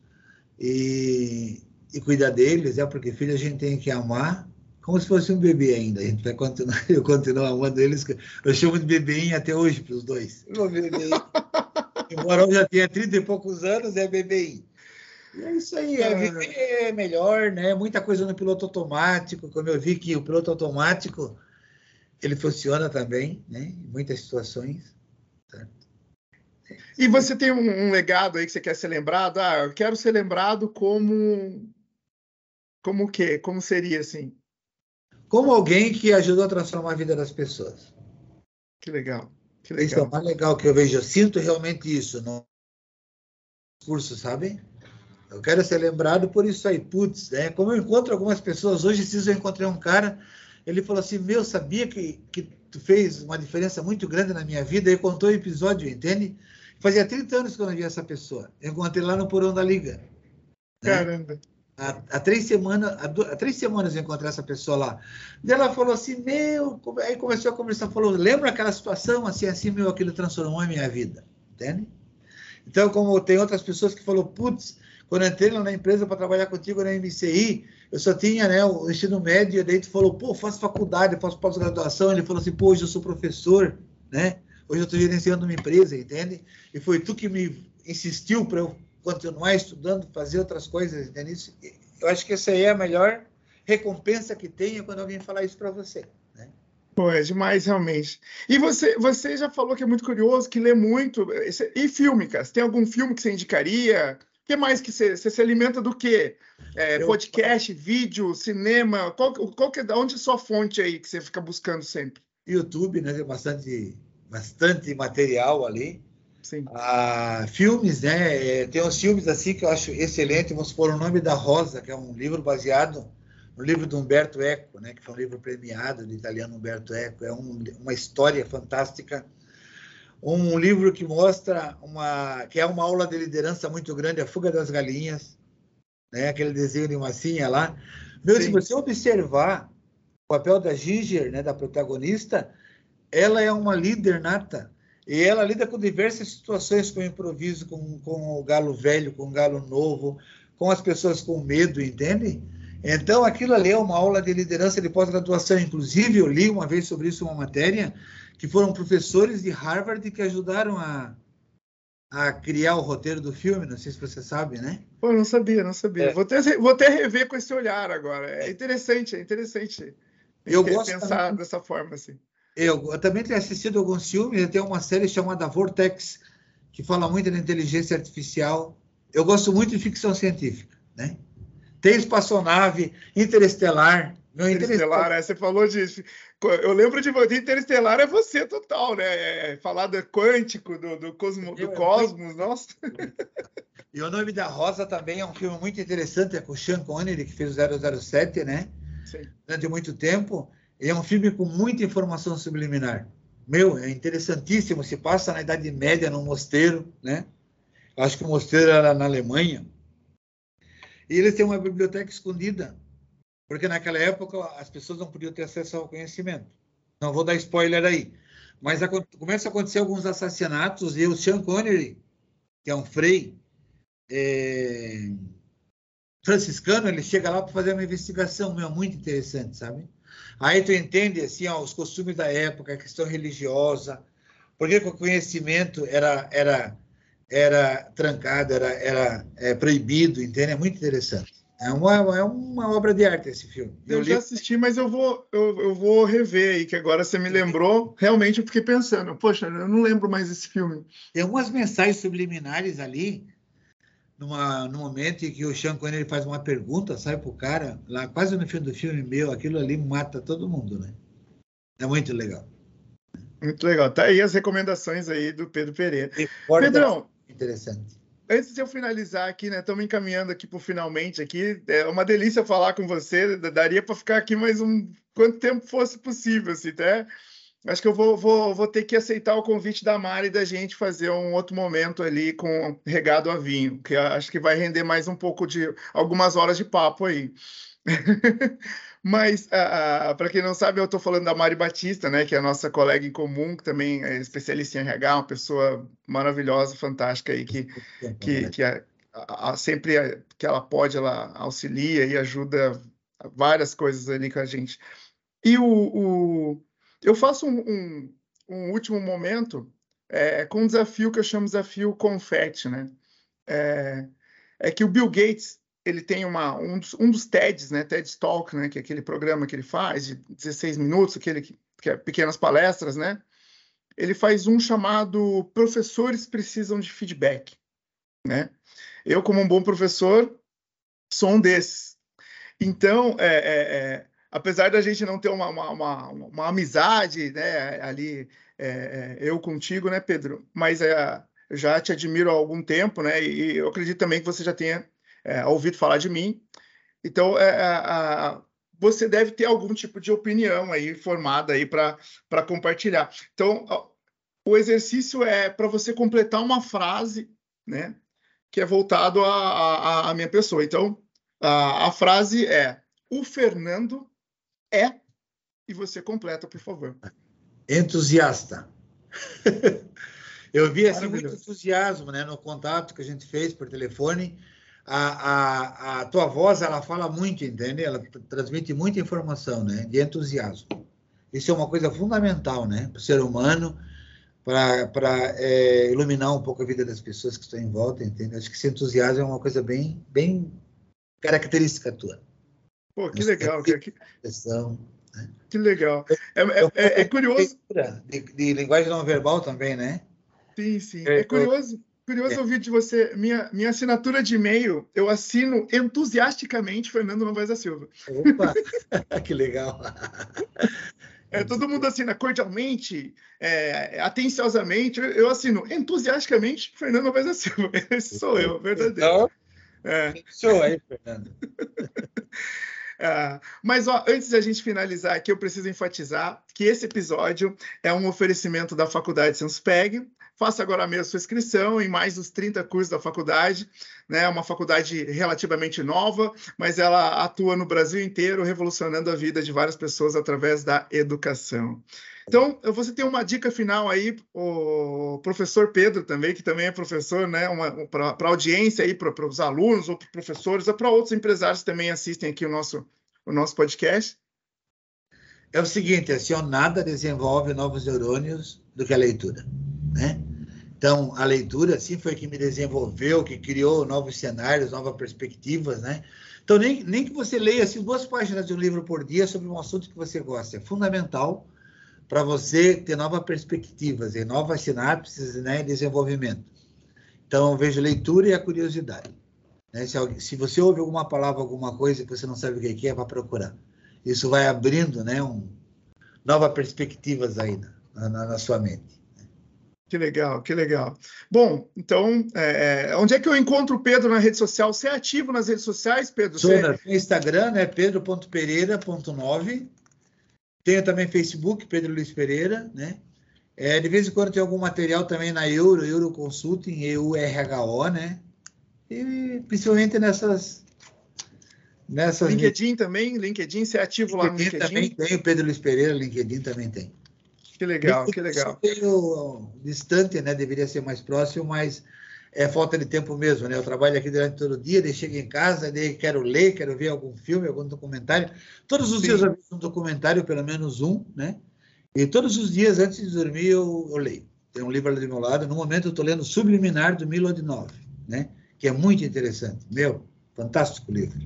e, e cuidar deles, é porque filho a gente tem que amar como se fosse um bebê ainda. A gente vai continuar, eu continuo amando eles. Eu chamo de bebêinho até hoje para os dois. Meu bebê. Embora eu já tenha 30 e poucos anos, é bebêinho. É isso aí, é viver melhor, né? Muita coisa no piloto automático, como eu vi que o piloto automático ele funciona também, né? Em muitas situações. Certo? E você tem um, um, legado aí que você quer ser lembrado? Ah, eu quero ser lembrado como. Como o quê? Como seria assim? Como alguém que ajudou a transformar a vida das pessoas. Que legal. Que legal. Isso é o mais legal que eu vejo. Eu sinto realmente isso no curso, sabe? Eu quero ser lembrado por isso aí. Putz, né? Como eu encontro algumas pessoas, hoje eu encontrei um cara, ele falou assim, meu, sabia que, que tu fez uma diferença muito grande na minha vida? E contou o episódio, entende? Fazia 30 anos que eu não via essa pessoa. Eu encontrei lá no Porão da Liga. Né? Caramba. Há, há, três semanas, há, há, três semanas eu encontrei essa pessoa lá. E ela falou assim, meu, aí começou a conversar, falou, lembra aquela situação, assim, assim, meu, aquilo transformou a minha vida, entende? Então, como tem outras pessoas que falou, putz, quando eu entrei na empresa para trabalhar contigo na MCI, eu só tinha né, o ensino médio, e daí tu falou, pô, faço faculdade, faço pós-graduação. Ele falou assim, pô, hoje eu sou professor, né? Hoje eu estou gerenciando uma empresa, entende? E foi tu que me insistiu para eu continuar estudando, fazer outras coisas, entende? Eu acho que essa aí é a melhor recompensa que tem quando alguém falar isso para você. Né? Pô, é demais, realmente. E você, você já falou que é muito curioso, que lê muito. E filme, cara? Tem algum filme que você indicaria? Que mais que você, se alimenta do quê? É, eu... Podcast, vídeo, cinema? Qual, qual que é, onde é a sua fonte aí que você fica buscando sempre? YouTube, né? Tem bastante, bastante material ali. Sim. Ah, filmes, né? É, tem uns filmes assim que eu acho excelente. Vamos supor o nome da Rosa, que é um livro baseado no livro de Humberto Eco, né? Que foi um livro premiado do italiano Humberto Eco. É um, uma história fantástica um livro que mostra uma que é uma aula de liderança muito grande, a fuga das galinhas, né? Aquele desenho de massinha lá. Meu, se você observar o papel da Ginger, né, da protagonista, ela é uma líder nata. E ela lida com diversas situações, com o improviso, com, com o galo velho, com o galo novo, com as pessoas com medo, entende? Então, aquilo ali é uma aula de liderança de pós-graduação. Inclusive, eu li uma vez sobre isso uma matéria, que foram professores de Harvard que ajudaram a, a criar o roteiro do filme. Não sei se você sabe, né? Pô, não sabia, não sabia. É. Vou, até, vou até rever com esse olhar agora. É interessante, é interessante. Eu gosto pensar também, dessa forma assim. Eu, eu, também tenho assistido alguns filmes. Tem uma série chamada Vortex que fala muito da inteligência artificial. Eu gosto muito de ficção científica, né? Tem espaçonave, interestelar. Não, interestelar, é, você falou disso. Eu lembro de, de Interestelar é você total, né? É, é falar do quântico, do, do, cosmo, do cosmos, nossa. E o nome da Rosa também é um filme muito interessante, é com o Sean Connery, que fez o 007, né? Sim. Durante muito tempo. E é um filme com muita informação subliminar. Meu, é interessantíssimo. Se passa na Idade Média, num mosteiro, né? Acho que o mosteiro era na Alemanha. E eles têm uma biblioteca escondida porque naquela época as pessoas não podiam ter acesso ao conhecimento. Não vou dar spoiler aí. Mas a, começa a acontecer alguns assassinatos e o Sean Connery, que é um frei é, franciscano, ele chega lá para fazer uma investigação meu, muito interessante, sabe? Aí tu entende assim, ó, os costumes da época, a questão religiosa, porque o conhecimento era era era trancado, era era é, proibido, entende? É muito interessante. É uma, é uma obra de arte esse filme. Eu, eu já assisti, mas eu vou, eu, eu vou rever aí, que agora você me lembrou. Realmente eu fiquei pensando, poxa, eu não lembro mais esse filme. Tem algumas mensagens subliminares ali, numa, no momento em que o Sean Connery faz uma pergunta, sai pro cara, lá quase no fim do filme meu, aquilo ali mata todo mundo, né? É muito legal. Muito legal. Tá aí as recomendações aí do Pedro Pereira. Pedrão. Interessante antes de eu finalizar aqui, né? Estamos encaminhando aqui para finalmente aqui. É uma delícia falar com você. Daria para ficar aqui mais um quanto tempo fosse possível, assim, até. Acho que eu vou, vou, vou ter que aceitar o convite da Mari da gente fazer um outro momento ali com regado a vinho, que acho que vai render mais um pouco de algumas horas de papo aí. Mas, para quem não sabe, eu estou falando da Mari Batista, né, que é a nossa colega em comum, que também é especialista em RH, uma pessoa maravilhosa, fantástica aí, que, que, que a, a, sempre que ela pode, ela auxilia e ajuda várias coisas ali com a gente. E o, o eu faço um, um, um último momento é, com um desafio que eu chamo desafio confete, né? É, é que o Bill Gates ele tem uma, um, dos, um dos TEDs, né, TED Talk, né, que é aquele programa que ele faz de 16 minutos, aquele que, que é pequenas palestras, né, ele faz um chamado Professores Precisam de Feedback. Né? Eu, como um bom professor, sou um desses. Então, é, é, é, apesar da gente não ter uma, uma, uma, uma amizade né, ali, é, é, eu contigo, né, Pedro? Mas é, eu já te admiro há algum tempo, né? E eu acredito também que você já tenha é, ouvido falar de mim. Então, é, a, você deve ter algum tipo de opinião aí formada aí para compartilhar. Então, o exercício é para você completar uma frase, né, que é voltado à minha pessoa. Então, a, a frase é: o Fernando é, e você completa, por favor. Entusiasta. Eu vi assim, muito entusiasmo né, no contato que a gente fez por telefone a, a, a tua voz ela fala muito, entende? Ela transmite muita informação, né? De entusiasmo. Isso é uma coisa fundamental, né? Para o ser humano, para é, iluminar um pouco a vida das pessoas que estão em volta, entende? Acho que esse entusiasmo é uma coisa bem, bem característica tua. Pô, que legal. Que, que... Né? que legal. É, é, é, é curioso. De, de linguagem não verbal também, né? Sim, sim. É, é curioso Curioso é. ouvir de você. Minha, minha assinatura de e-mail, eu assino entusiasticamente Fernando Novaes da Silva. Opa, que legal. É, todo mundo assina cordialmente, é, atenciosamente. Eu assino entusiasticamente Fernando Novaes da Silva. Esse sou eu, verdadeiro. Então, é. Show aí, Fernando. É, mas ó, antes de a gente finalizar aqui, eu preciso enfatizar que esse episódio é um oferecimento da Faculdade Sanspeg, Faça agora mesmo sua inscrição em mais dos 30 cursos da faculdade. Né? É uma faculdade relativamente nova, mas ela atua no Brasil inteiro, revolucionando a vida de várias pessoas através da educação. Então, você tem uma dica final aí, o professor Pedro também, que também é professor, né, para a audiência aí, para os alunos ou para professores, ou para outros empresários que também assistem aqui o nosso, o nosso podcast. É o seguinte, assim, nada desenvolve novos neurônios do que a leitura né? Então, a leitura, assim, foi que me desenvolveu, que criou novos cenários, novas perspectivas, né? Então, nem, nem que você leia, assim, duas páginas de um livro por dia sobre um assunto que você gosta. É fundamental para você ter novas perspectivas, e novas sinapses, né? E desenvolvimento. Então, eu vejo leitura e a curiosidade. Né? Se, se, você ouve alguma palavra, alguma coisa que você não sabe o que é, vá procurar. Isso vai abrindo, né? Um, novas perspectivas aí na, na, na sua mente. Que legal, que legal. Bom, então, é, é, onde é que eu encontro o Pedro na rede social? Você é ativo nas redes sociais, Pedro? Sou Você... no Instagram, né? pedro.pereira.9. Tenho também Facebook, Pedro Luiz Pereira, né? É, de vez em quando tem algum material também na Euro, Euro Consulting, EURHO, né? E principalmente nessas, Nessas LinkedIn também? LinkedIn, você é ativo LinkedIn lá no LinkedIn? Também tem, o Pedro Luiz Pereira, LinkedIn também tem. Que legal, que legal. Meio distante, né? Deveria ser mais próximo, mas é falta de tempo mesmo, né? Eu trabalho aqui durante todo o dia, daí chego em casa, daí quero ler, quero ver algum filme, algum documentário. Todos os Sim. dias eu vejo um documentário, pelo menos um, né? E todos os dias, antes de dormir, eu, eu leio. Tem um livro ali do meu lado. No momento, eu estou lendo Subliminar, do Milo Adinov, né? Que é muito interessante. Meu, fantástico livro.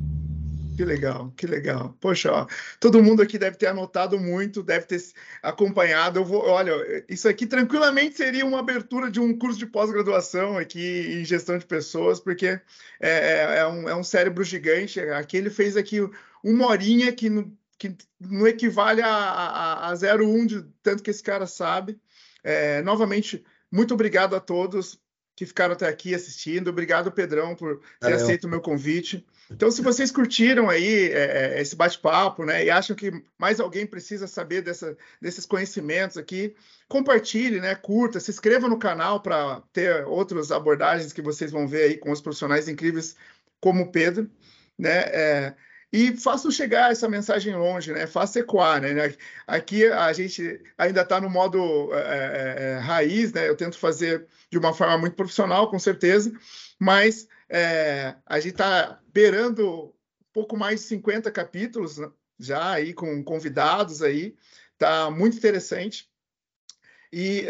Que legal, que legal. Poxa, ó, todo mundo aqui deve ter anotado muito, deve ter acompanhado. Eu vou, olha, isso aqui tranquilamente seria uma abertura de um curso de pós-graduação aqui em gestão de pessoas, porque é, é, é, um, é um cérebro gigante. Aqui ele fez aqui uma horinha que, no, que não equivale a, a, a 0,1 de tanto que esse cara sabe. É, novamente, muito obrigado a todos que ficaram até aqui assistindo. Obrigado, Pedrão, por ter Valeu. aceito o meu convite. Então, se vocês curtiram aí é, é, esse bate-papo, né, e acham que mais alguém precisa saber dessa, desses conhecimentos aqui, compartilhe, né, curta, se inscreva no canal para ter outras abordagens que vocês vão ver aí com os profissionais incríveis como o Pedro, né, é, e façam chegar essa mensagem longe, né? Faça ecoar, né? Aqui a gente ainda está no modo é, é, raiz, né? Eu tento fazer de uma forma muito profissional, com certeza, mas é, a gente está beirando pouco mais de 50 capítulos né? já aí com convidados aí, tá muito interessante e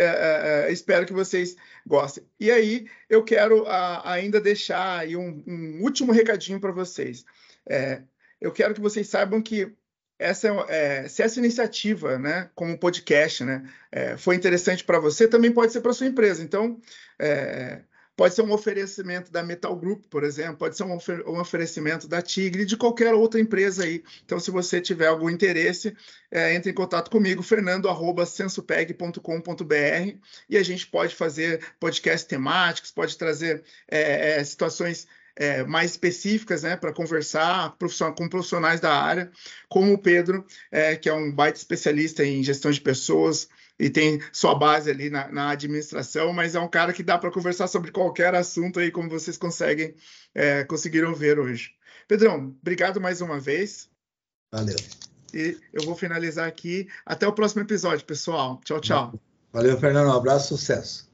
espero que vocês gostem. E aí eu quero ainda deixar aí um, um último recadinho para vocês. É, eu quero que vocês saibam que essa, é, se essa iniciativa, né, como podcast, né, é, foi interessante para você, também pode ser para sua empresa. Então, é, pode ser um oferecimento da Metal Group, por exemplo, pode ser um, ofer um, oferecimento da Tigre, de qualquer outra empresa aí. Então, se você tiver algum interesse, é, entre em contato comigo, fernando@sensopeg.com.br e a gente pode fazer podcasts temáticos, pode trazer é, é, situações é, mais específicas, né, para conversar com profissionais da área, como o Pedro, é, que é um baita especialista em gestão de pessoas e tem sua base ali na, na administração, mas é um cara que dá para conversar sobre qualquer assunto aí, como vocês conseguem é, conseguiram ver hoje. Pedrão, obrigado mais uma vez. Valeu. E eu vou finalizar aqui. Até o próximo episódio, pessoal. Tchau, tchau. Valeu, Fernando. Um abraço, sucesso.